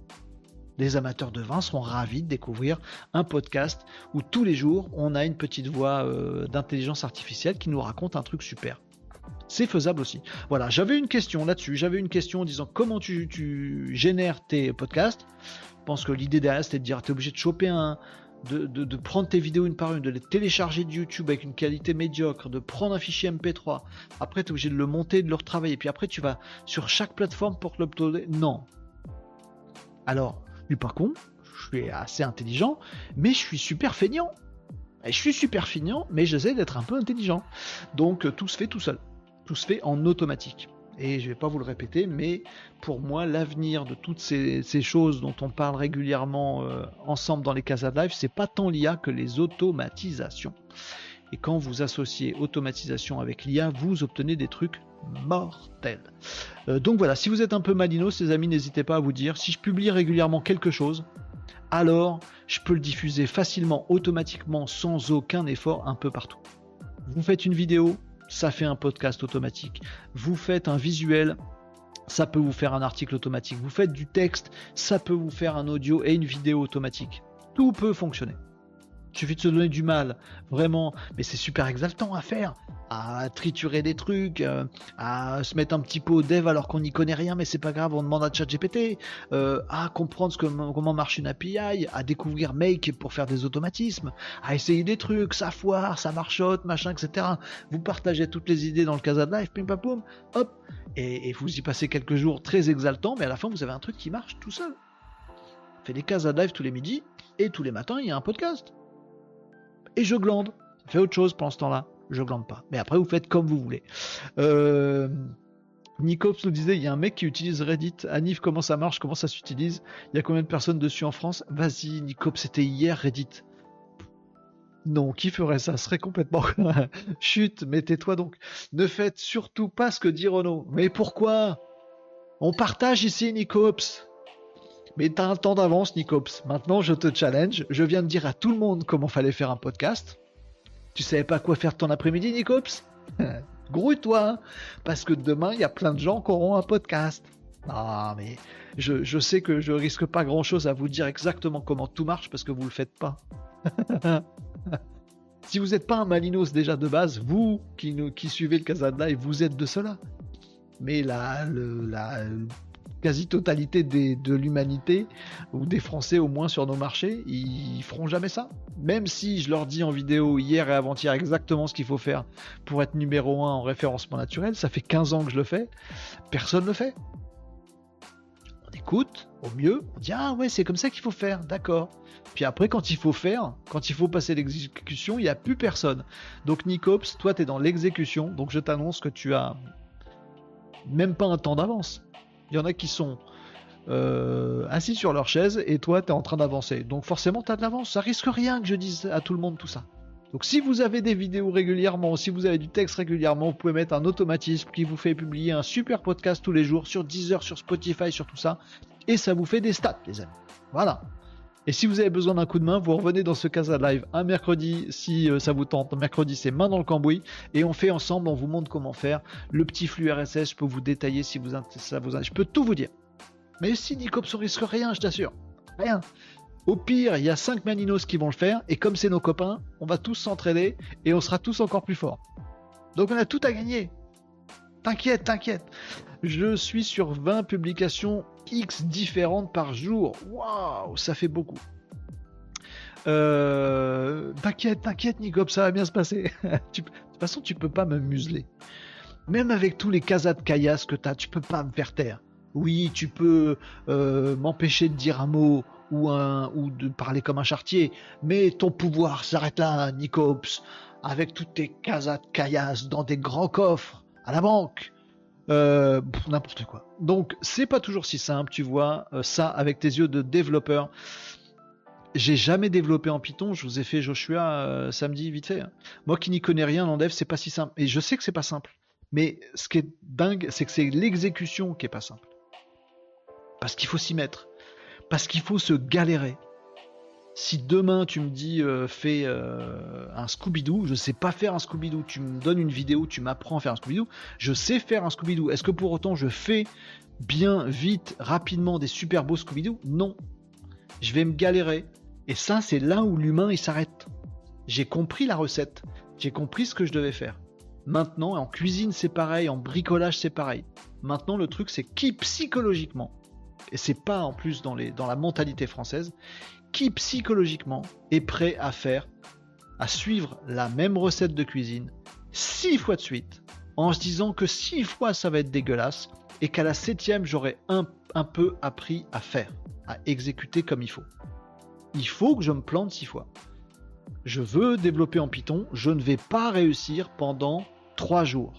Les amateurs de vin seront ravis de découvrir un podcast où tous les jours on a une petite voix d'intelligence artificielle qui nous raconte un truc super. C'est faisable aussi. Voilà, j'avais une question là-dessus. J'avais une question en disant comment tu, génères tes podcasts. Je pense que l'idée derrière c'était de dire tu es obligé de choper un. De, prendre tes vidéos une par une, de les télécharger de YouTube avec une qualité médiocre, de prendre un fichier MP3, après tu es obligé de le monter, de le retravailler, puis après tu vas sur chaque plateforme pour l'uploader. Non. Alors, je suis pas con, je suis assez intelligent, mais je suis super feignant. Et je suis super feignant, mais j'essaie d'être un peu intelligent. Donc tout se fait tout seul tout se fait en automatique. Et je ne vais pas vous le répéter, mais pour moi, l'avenir de toutes ces, choses dont on parle régulièrement euh, ensemble dans les Casa Live, c'est pas tant l'IA que les automatisations. Et quand vous associez automatisation avec l'IA, vous obtenez des trucs mortels. Euh, donc voilà, si vous êtes un peu malino, ces amis, n'hésitez pas à vous dire, si je publie régulièrement quelque chose, alors je peux le diffuser facilement, automatiquement, sans aucun effort, un peu partout. Vous faites une vidéo, ça fait un podcast automatique. Vous faites un visuel, ça peut vous faire un article automatique. Vous faites du texte, ça peut vous faire un audio et une vidéo automatique. Tout peut fonctionner. Il suffit de se donner du mal, vraiment. Mais c'est super exaltant à faire, à triturer des trucs, euh, à se mettre un petit peu au dev alors qu'on n'y connaît rien, mais c'est pas grave, on demande à ChatGPT, euh, à comprendre comment marche une API, à découvrir Make pour faire des automatismes, à essayer des trucs, ça foire, ça marchote, machin, etc. Vous partagez toutes les idées dans le Casa de Live, pim pam hop, et, vous y passez quelques jours très exaltants, mais à la fin vous avez un truc qui marche tout seul. Fait des Casa de Live tous les midis, et tous les matins il y a un podcast et je glande. Fais autre chose pendant ce temps-là. Je glande pas. Mais après, vous faites comme vous voulez. Euh... Nicops nous disait, il y a un mec qui utilise Reddit. Anif, comment ça marche? Comment ça s'utilise? Il y a combien de personnes dessus en France? Vas-y, Nicops, c'était hier Reddit. Non, qui ferait ça? Serait complètement... Chut, mettez-toi donc. Ne faites surtout pas ce que dit Renault. Mais pourquoi? On partage ici, Nicops. Mais t'as un temps d'avance, Nicops. Maintenant, je te challenge. Je viens de dire à tout le monde comment fallait faire un podcast. Tu savais pas quoi faire ton après-midi, Nicops? Grouille-toi, hein. parce que demain, il y a plein de gens qui auront un podcast. Ah, mais je, sais que je risque pas grand-chose à vous dire exactement comment tout marche parce que vous le faites pas. si vous n'êtes pas un Malinos déjà de base, vous qui, suivez le Casa Live, vous êtes de cela. Mais là, le, la, quasi-totalité de l'humanité, ou des Français au moins sur nos marchés, ils feront jamais ça. Même si je leur dis en vidéo hier et avant-hier exactement ce qu'il faut faire pour être numéro 1 en référencement naturel, ça fait 15 ans que je le fais, personne ne le fait. On écoute, au mieux, on dit ah ouais c'est comme ça qu'il faut faire, d'accord. Puis après quand il faut faire, quand il faut passer l'exécution, il n'y a plus personne. Donc Nicops, toi tu es dans l'exécution, donc je t'annonce que tu as même pas un temps d'avance. Il y en a qui sont euh, assis sur leur chaise et toi, tu es en train d'avancer. Donc forcément, tu as de l'avance. Ça risque rien que je dise à tout le monde tout ça. Donc si vous avez des vidéos régulièrement, si vous avez du texte régulièrement, vous pouvez mettre un automatisme qui vous fait publier un super podcast tous les jours sur Deezer, sur Spotify, sur tout ça. Et ça vous fait des stats, les amis. Voilà. Et si vous avez besoin d'un coup de main, vous revenez dans ce Casa Live un mercredi si euh, ça vous tente. Mercredi, c'est main dans le cambouis et on fait ensemble, on vous montre comment faire. Le petit flux RSS, je peux vous détailler si ça vous je peux tout vous dire. Mais si Nicops on risque rien, je t'assure. Rien. Au pire, il y a 5 maninos qui vont le faire et comme c'est nos copains, on va tous s'entraider et on sera tous encore plus forts. Donc on a tout à gagner. T'inquiète, t'inquiète. Je suis sur 20 publications X différentes par jour. Waouh, ça fait beaucoup. Euh, t'inquiète, t'inquiète, Nicop, ça va bien se passer. de toute façon, tu peux pas me museler. Même avec tous les casas de caillasse que t'as, tu peux pas me faire taire. Oui, tu peux euh, m'empêcher de dire un mot ou, un, ou de parler comme un chartier, mais ton pouvoir s'arrête là, Nicops, avec toutes tes casas de caillasse dans des grands coffres à la banque. Euh, n'importe quoi. Donc c'est pas toujours si simple, tu vois, euh, ça avec tes yeux de développeur. J'ai jamais développé en Python, je vous ai fait Joshua samedi vite fait. Hein. Moi qui n'y connais rien en dev, c'est pas si simple. Et je sais que c'est pas simple. Mais ce qui est dingue, c'est que c'est l'exécution qui est pas simple. Parce qu'il faut s'y mettre. Parce qu'il faut se galérer. Si demain tu me dis euh, fais euh, un Scooby-Doo, je sais pas faire un Scooby-Doo. Tu me donnes une vidéo, tu m'apprends à faire un Scooby-Doo, je sais faire un Scooby-Doo. Est-ce que pour autant je fais bien, vite, rapidement des super beaux Scooby-Doo? Non. Je vais me galérer. Et ça, c'est là où l'humain il s'arrête. J'ai compris la recette. J'ai compris ce que je devais faire. Maintenant, en cuisine c'est pareil, en bricolage c'est pareil. Maintenant, le truc c'est qui psychologiquement et c'est pas en plus dans, les, dans la mentalité française, qui psychologiquement est prêt à faire, à suivre la même recette de cuisine six fois de suite, en se disant que six fois ça va être dégueulasse, et qu'à la septième j'aurai un, un peu appris à faire, à exécuter comme il faut. Il faut que je me plante six fois. Je veux développer en Python, je ne vais pas réussir pendant trois jours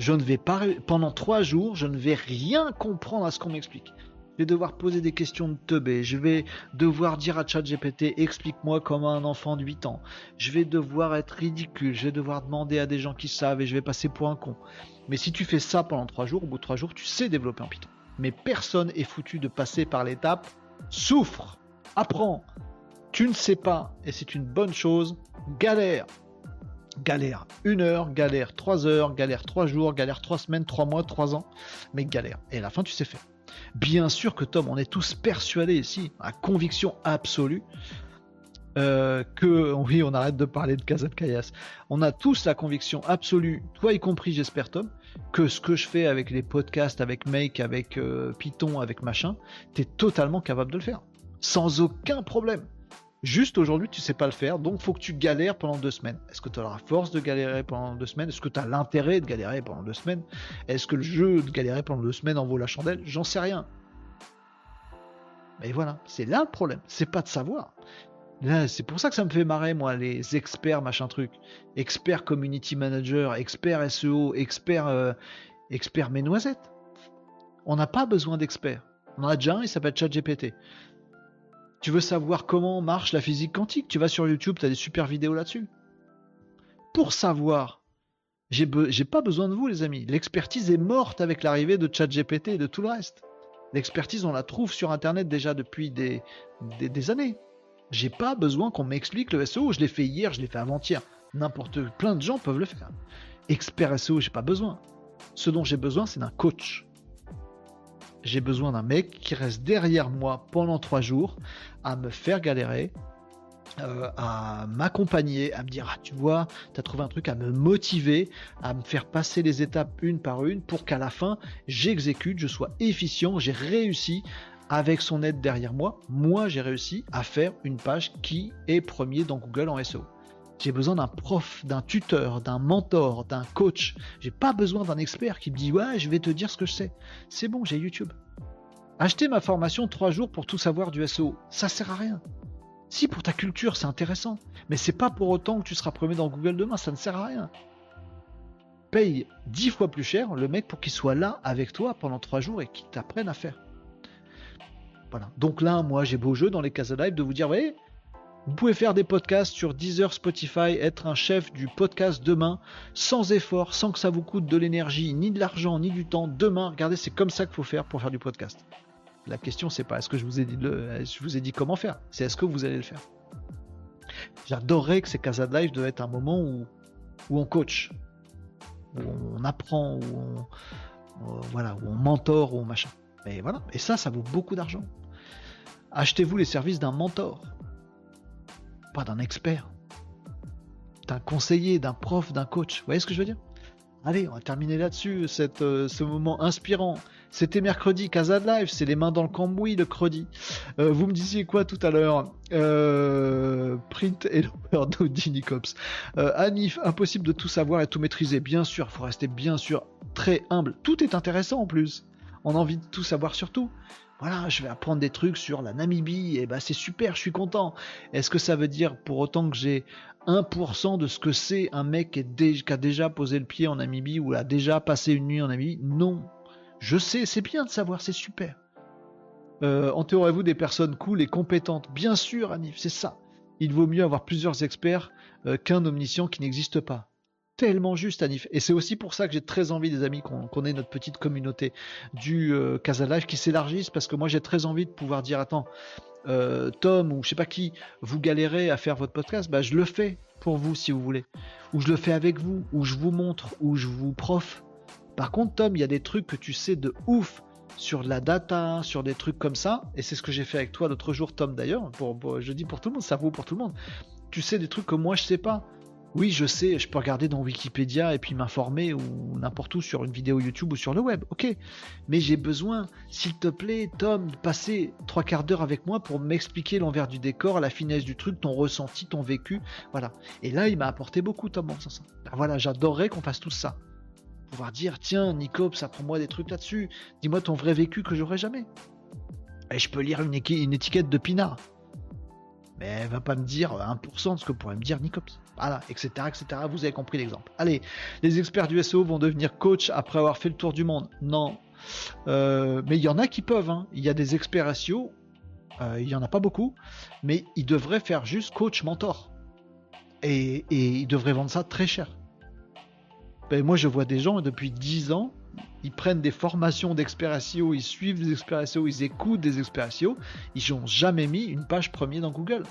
je ne vais pas pendant trois jours, je ne vais rien comprendre à ce qu'on m'explique. Vais devoir poser des questions de teubé, je vais devoir dire à ChatGPT explique-moi comme un enfant de 8 ans. Je vais devoir être ridicule, je vais devoir demander à des gens qui savent et je vais passer pour un con. Mais si tu fais ça pendant trois jours, au bout de trois jours, tu sais développer en Python. Mais personne est foutu de passer par l'étape souffre, apprends. Tu ne sais pas et c'est une bonne chose, galère, galère une heure, galère trois heures, galère trois jours, galère trois semaines, trois mois, trois ans, mais galère. Et à la fin, tu sais faire. Bien sûr que Tom, on est tous persuadés ici, à conviction absolue, euh, que oui, on arrête de parler de Casa de. On a tous la conviction absolue, toi y compris, j'espère Tom, que ce que je fais avec les podcasts, avec Make, avec euh, Python, avec machin, tu es totalement capable de le faire, sans aucun problème. Juste aujourd'hui, tu sais pas le faire, donc faut que tu galères pendant deux semaines. Est-ce que tu as force de galérer pendant deux semaines? Est-ce que tu as l'intérêt de galérer pendant deux semaines? Est-ce que le jeu de galérer pendant deux semaines en vaut la chandelle? J'en sais rien. Mais voilà, c'est là le problème. C'est pas de savoir. c'est pour ça que ça me fait marrer, moi, les experts, machin truc. Experts community manager, experts SEO, experts, euh, experts mes noisettes. On n'a pas besoin d'experts. On en a déjà un, il s'appelle ChatGPT. Tu veux savoir comment marche la physique quantique? Tu vas sur YouTube, tu as des super vidéos là-dessus. Pour savoir, j'ai pas besoin de vous, les amis. L'expertise est morte avec l'arrivée de ChatGPT et de tout le reste. L'expertise, on la trouve sur Internet déjà depuis des, des, années. J'ai pas besoin qu'on m'explique le SEO. Je l'ai fait hier, je l'ai fait avant-hier. N'importe, plein de gens peuvent le faire. Expert SEO, j'ai pas besoin. Ce dont j'ai besoin, c'est d'un coach j'ai besoin d'un mec qui reste derrière moi pendant trois jours à me faire galérer, euh, à m'accompagner, à me dire ah tu vois, tu as trouvé un truc à me motiver, à me faire passer les étapes une par une pour qu'à la fin j'exécute, je sois efficient, j'ai réussi avec son aide derrière moi, moi j'ai réussi à faire une page qui est premier dans Google en SEO. J'ai besoin d'un prof, d'un tuteur, d'un mentor, d'un coach. J'ai pas besoin d'un expert qui me dit ouais, je vais te dire ce que je sais. C'est bon, j'ai YouTube. Acheter ma formation 3 jours pour tout savoir du SEO, ça sert à rien. Si pour ta culture c'est intéressant, mais c'est pas pour autant que tu seras premier dans Google demain, ça ne sert à rien. Paye 10 fois plus cher le mec pour qu'il soit là avec toi pendant 3 jours et qu'il t'apprenne à faire. Voilà. Donc là, moi j'ai beau jeu dans les cases live de vous dire, vous voyez, vous pouvez faire des podcasts sur Deezer, Spotify, être un chef du podcast demain, sans effort, sans que ça vous coûte de l'énergie, ni de l'argent, ni du temps. Demain, regardez, c'est comme ça qu'il faut faire pour faire du podcast. La question, c'est pas est-ce que je vous ai dit, je vous ai dit comment faire, c'est est-ce que vous allez le faire? J'adorerais que ces Casa de Live devaient être un moment où, on coach, où on apprend, où on, voilà, où on mentor, où machin. Et voilà. Et ça, ça vaut beaucoup d'argent. Achetez-vous les services d'un mentor pas d'un expert, d'un conseiller, d'un prof, d'un coach. Vous voyez ce que je veux dire? Allez, on va terminer là-dessus, euh, ce moment inspirant. C'était mercredi, Casa Live, c'est les mains dans le cambouis le credi. Euh, vous me disiez quoi tout à l'heure? Euh, Print et nous dit Nicops. Euh, Anif, impossible de tout savoir et tout maîtriser. Bien sûr, il faut rester bien sûr très humble. Tout est intéressant en plus. On a envie de tout savoir sur tout. Voilà, je vais apprendre des trucs sur la Namibie, et bah c'est super, je suis content. Est-ce que ça veut dire pour autant que j'ai 1% de ce que c'est un mec qui, a déjà posé le pied en Namibie ou a déjà passé une nuit en Namibie? Non, je sais, c'est bien de savoir, c'est super. Euh, entourez-vous des personnes cool et compétentes. Bien sûr, Anif, c'est ça. Il vaut mieux avoir plusieurs experts euh, qu'un omniscient qui n'existe pas. Tellement juste, Anif. Et c'est aussi pour ça que j'ai très envie, des amis, qu'on ait notre petite communauté du euh, Casa Live qui s'élargisse, parce que moi j'ai très envie de pouvoir dire, attends, euh, Tom ou je sais pas qui, vous galérez à faire votre podcast, bah je le fais pour vous si vous voulez. Ou je le fais avec vous, ou je vous montre, ou je vous prof. Par contre, Tom, il y a des trucs que tu sais de ouf sur la data, sur des trucs comme ça, et c'est ce que j'ai fait avec toi l'autre jour, Tom d'ailleurs, je dis pour tout le monde, ça vaut pour tout le monde. Tu sais des trucs que moi je sais pas. Oui, je sais, je peux regarder dans Wikipédia et puis m'informer ou n'importe où sur une vidéo YouTube ou sur le web, ok. Mais j'ai besoin, s'il te plaît, Tom, de passer trois quarts d'heure avec moi pour m'expliquer l'envers du décor, la finesse du truc, ton ressenti, ton vécu, voilà. Et là, il m'a apporté beaucoup, Tom, ça. Ben voilà, j'adorerais qu'on fasse tout ça pouvoir dire tiens Nicops apprends-moi des trucs là-dessus dis-moi ton vrai vécu que j'aurais jamais et je peux lire une, étiquette de Pinard mais elle va pas me dire 1% de ce que pourrait me dire Nicops. Voilà etc etc vous avez compris l'exemple. Allez les experts du SEO vont devenir coach après avoir fait le tour du monde. Non. Euh, mais il y en a qui peuvent hein. il y a des experts SEO euh, il y en a pas beaucoup mais ils devraient faire juste coach mentor. Et, et ils devraient vendre ça très cher. Ben, moi je vois des gens depuis 10 ans, ils prennent des formations d'experts SEO, ils suivent des experts SEO, ils écoutent des experts SEO, ils n'ont jamais mis une page premier dans Google.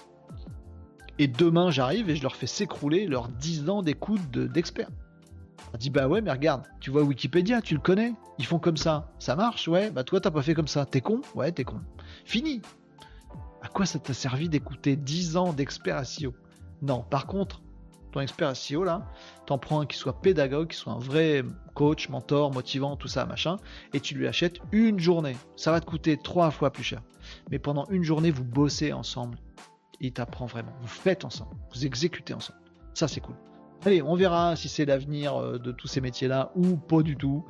Et demain j'arrive et je leur fais s'écrouler leurs 10 ans d'écoute d'experts. On dit bah ouais mais regarde, tu vois Wikipédia, tu le connais, ils font comme ça, ça marche, ouais, bah toi t'as pas fait comme ça, t'es con, ouais t'es con. Fini. À quoi ça t'a servi d'écouter 10 ans d'experts Non, par contre, ton expert SEO là, t'en prends un qui soit pédagogue, qui soit un vrai coach, mentor, motivant, tout ça, machin, et tu lui achètes une journée. Ça va te coûter trois fois plus cher. Mais pendant une journée, vous bossez ensemble. Il t'apprend vraiment. Vous faites ensemble. Vous exécutez ensemble. Ça, c'est cool. Allez, on verra si c'est l'avenir euh, de tous ces métiers-là ou pas du tout.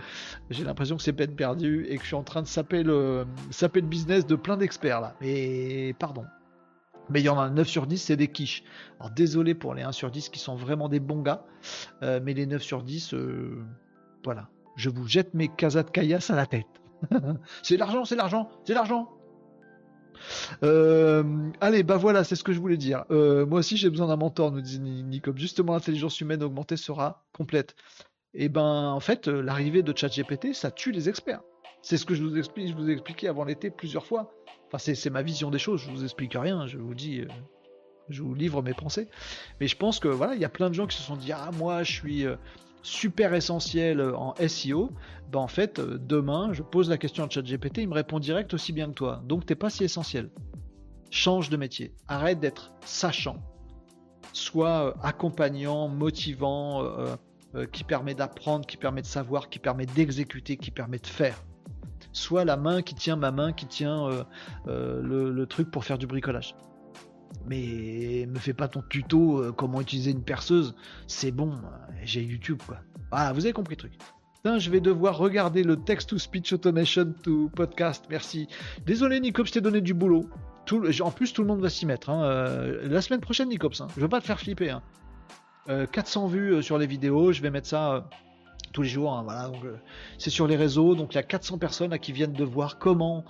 J'ai l'impression que c'est peine perdue et que je suis en train de saper le, saper le business de plein d'experts là. Mais pardon, mais il y en a 9 sur 10, c'est des quiches. Alors désolé pour les 1 sur 10 qui sont vraiment des bons gars, euh, mais les 9 sur 10, euh, voilà. Je vous jette mes casas de caillasse à la tête. c'est l'argent, c'est l'argent, c'est l'argent. Euh, allez, bah voilà, c'est ce que je voulais dire. moi aussi, j'ai besoin d'un mentor, nous dit Nico. Justement, l'intelligence humaine augmentée sera complète. Et eh ben, en fait, l'arrivée de ChatGPT, ça tue les experts. C'est ce que je vous explique, je vous ai expliqué avant l'été plusieurs fois. Enfin, c'est ma vision des choses, je vous explique rien, je vous dis, euh, je vous livre mes pensées. Mais je pense que voilà, il y a plein de gens qui se sont dit Ah, moi je suis euh, super essentiel euh, en SEO. Ben, en fait, demain, je pose la question à ChatGPT, il me répond direct aussi bien que toi. Donc t'es pas si essentiel. Change de métier. Arrête d'être sachant. Sois accompagnant, motivant, qui permet d'apprendre, qui permet de savoir, qui permet d'exécuter, qui permet de faire soit la main qui tient ma main qui tient euh, euh, le, truc pour faire du bricolage. Mais me fais pas ton tuto euh, comment utiliser une perceuse, c'est bon, j'ai YouTube quoi. Voilà, vous avez compris le truc. je vais devoir regarder le text to speech automation to podcast. Merci. Désolé Nicops, je donné du boulot. En plus, tout le monde va s'y mettre. Hein. la semaine prochaine, Nicops. Hein. Je veux pas te faire flipper. 400 hein. vues sur les vidéos. Je vais mettre ça tous les jours. Hein, voilà, euh, c'est sur les réseaux. Donc il y a 400 personnes qui viennent de voir comment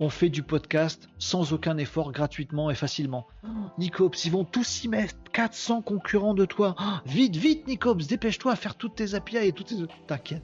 on fait du podcast sans aucun effort, gratuitement et facilement. Oh, Nicops, ils vont tous s'y mettre. 400 concurrents de toi. Oh, vite, vite, Nicops, dépêche-toi à faire toutes tes API et toutes tes. T'inquiète.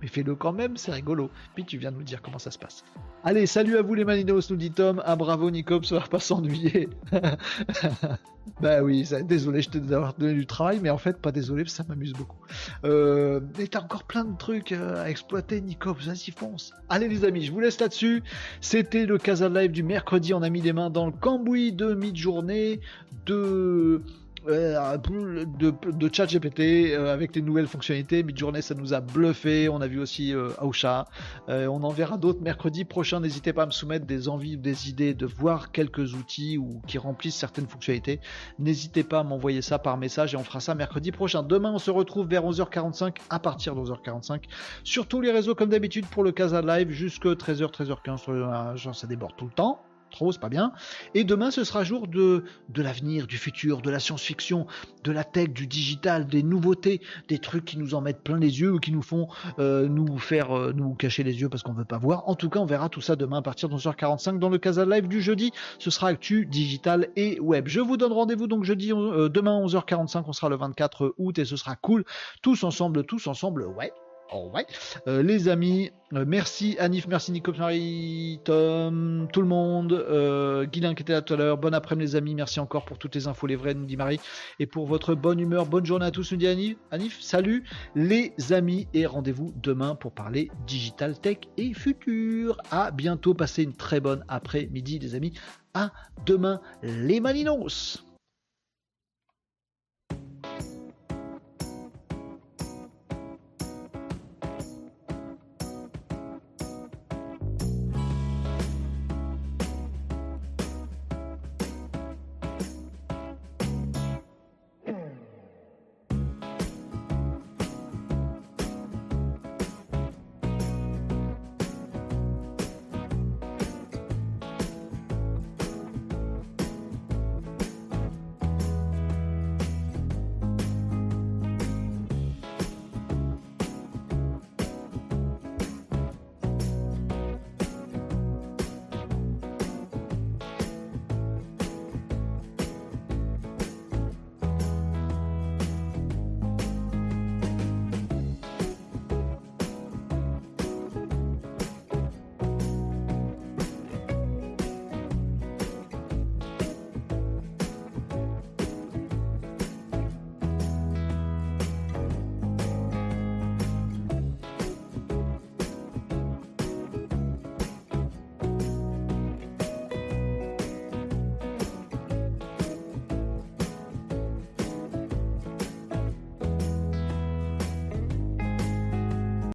Mais fais-le quand même, c'est rigolo. Puis tu viens de nous dire comment ça se passe. Allez, salut à vous les Maninos, nous dit Tom. Ah bravo Nicops, ça va pas s'ennuyer. bah oui, désolé je d'avoir donné du travail, mais en fait pas désolé, ça m'amuse beaucoup. Euh, mais t'as encore plein de trucs euh, à exploiter Nicops, vas-y fonce. Allez les amis, je vous laisse là-dessus. C'était le Casa Live du mercredi, on a mis les mains dans le cambouis de mi-journée, de de, de chat GPT euh, avec les nouvelles fonctionnalités. Midjourney, ça nous a bluffé. On a vu aussi euh, Aosha. on en verra d'autres mercredi prochain. N'hésitez pas à me soumettre des envies, des idées, de voir quelques outils ou qui remplissent certaines fonctionnalités. N'hésitez pas à m'envoyer ça par message et on fera ça mercredi prochain. Demain, on se retrouve vers 11h45 à partir de 11h45 sur tous les réseaux comme d'habitude pour le Casa Live jusque 13h, 13h15. Genre, ça déborde tout le temps trop, c'est pas bien. Et demain, ce sera jour de, de l'avenir, du futur, de la science-fiction, de la tech, du digital, des nouveautés, des trucs qui nous en mettent plein les yeux ou qui nous font euh, nous faire euh, nous cacher les yeux parce qu'on veut pas voir. En tout cas, on verra tout ça demain à partir de 11h45 dans le Casa Live du jeudi. Ce sera actu, digital et web. Je vous donne rendez-vous donc jeudi, euh, demain 11h45, on sera le 24 août et ce sera cool. Tous ensemble, tous ensemble, ouais. Oh ouais. Euh, les amis, euh, merci Anif, merci Nico, Marie, Tom, tout le monde, euh, qui était là tout à l'heure. Bon après-midi les amis, merci encore pour toutes les infos, les vraies, nous dit Marie, et pour votre bonne humeur. Bonne journée à tous, nous dit Anif. Anif, salut les amis, et rendez-vous demain pour parler digital tech et futur. À bientôt, passez une très bonne après-midi les amis. À demain les Malinos.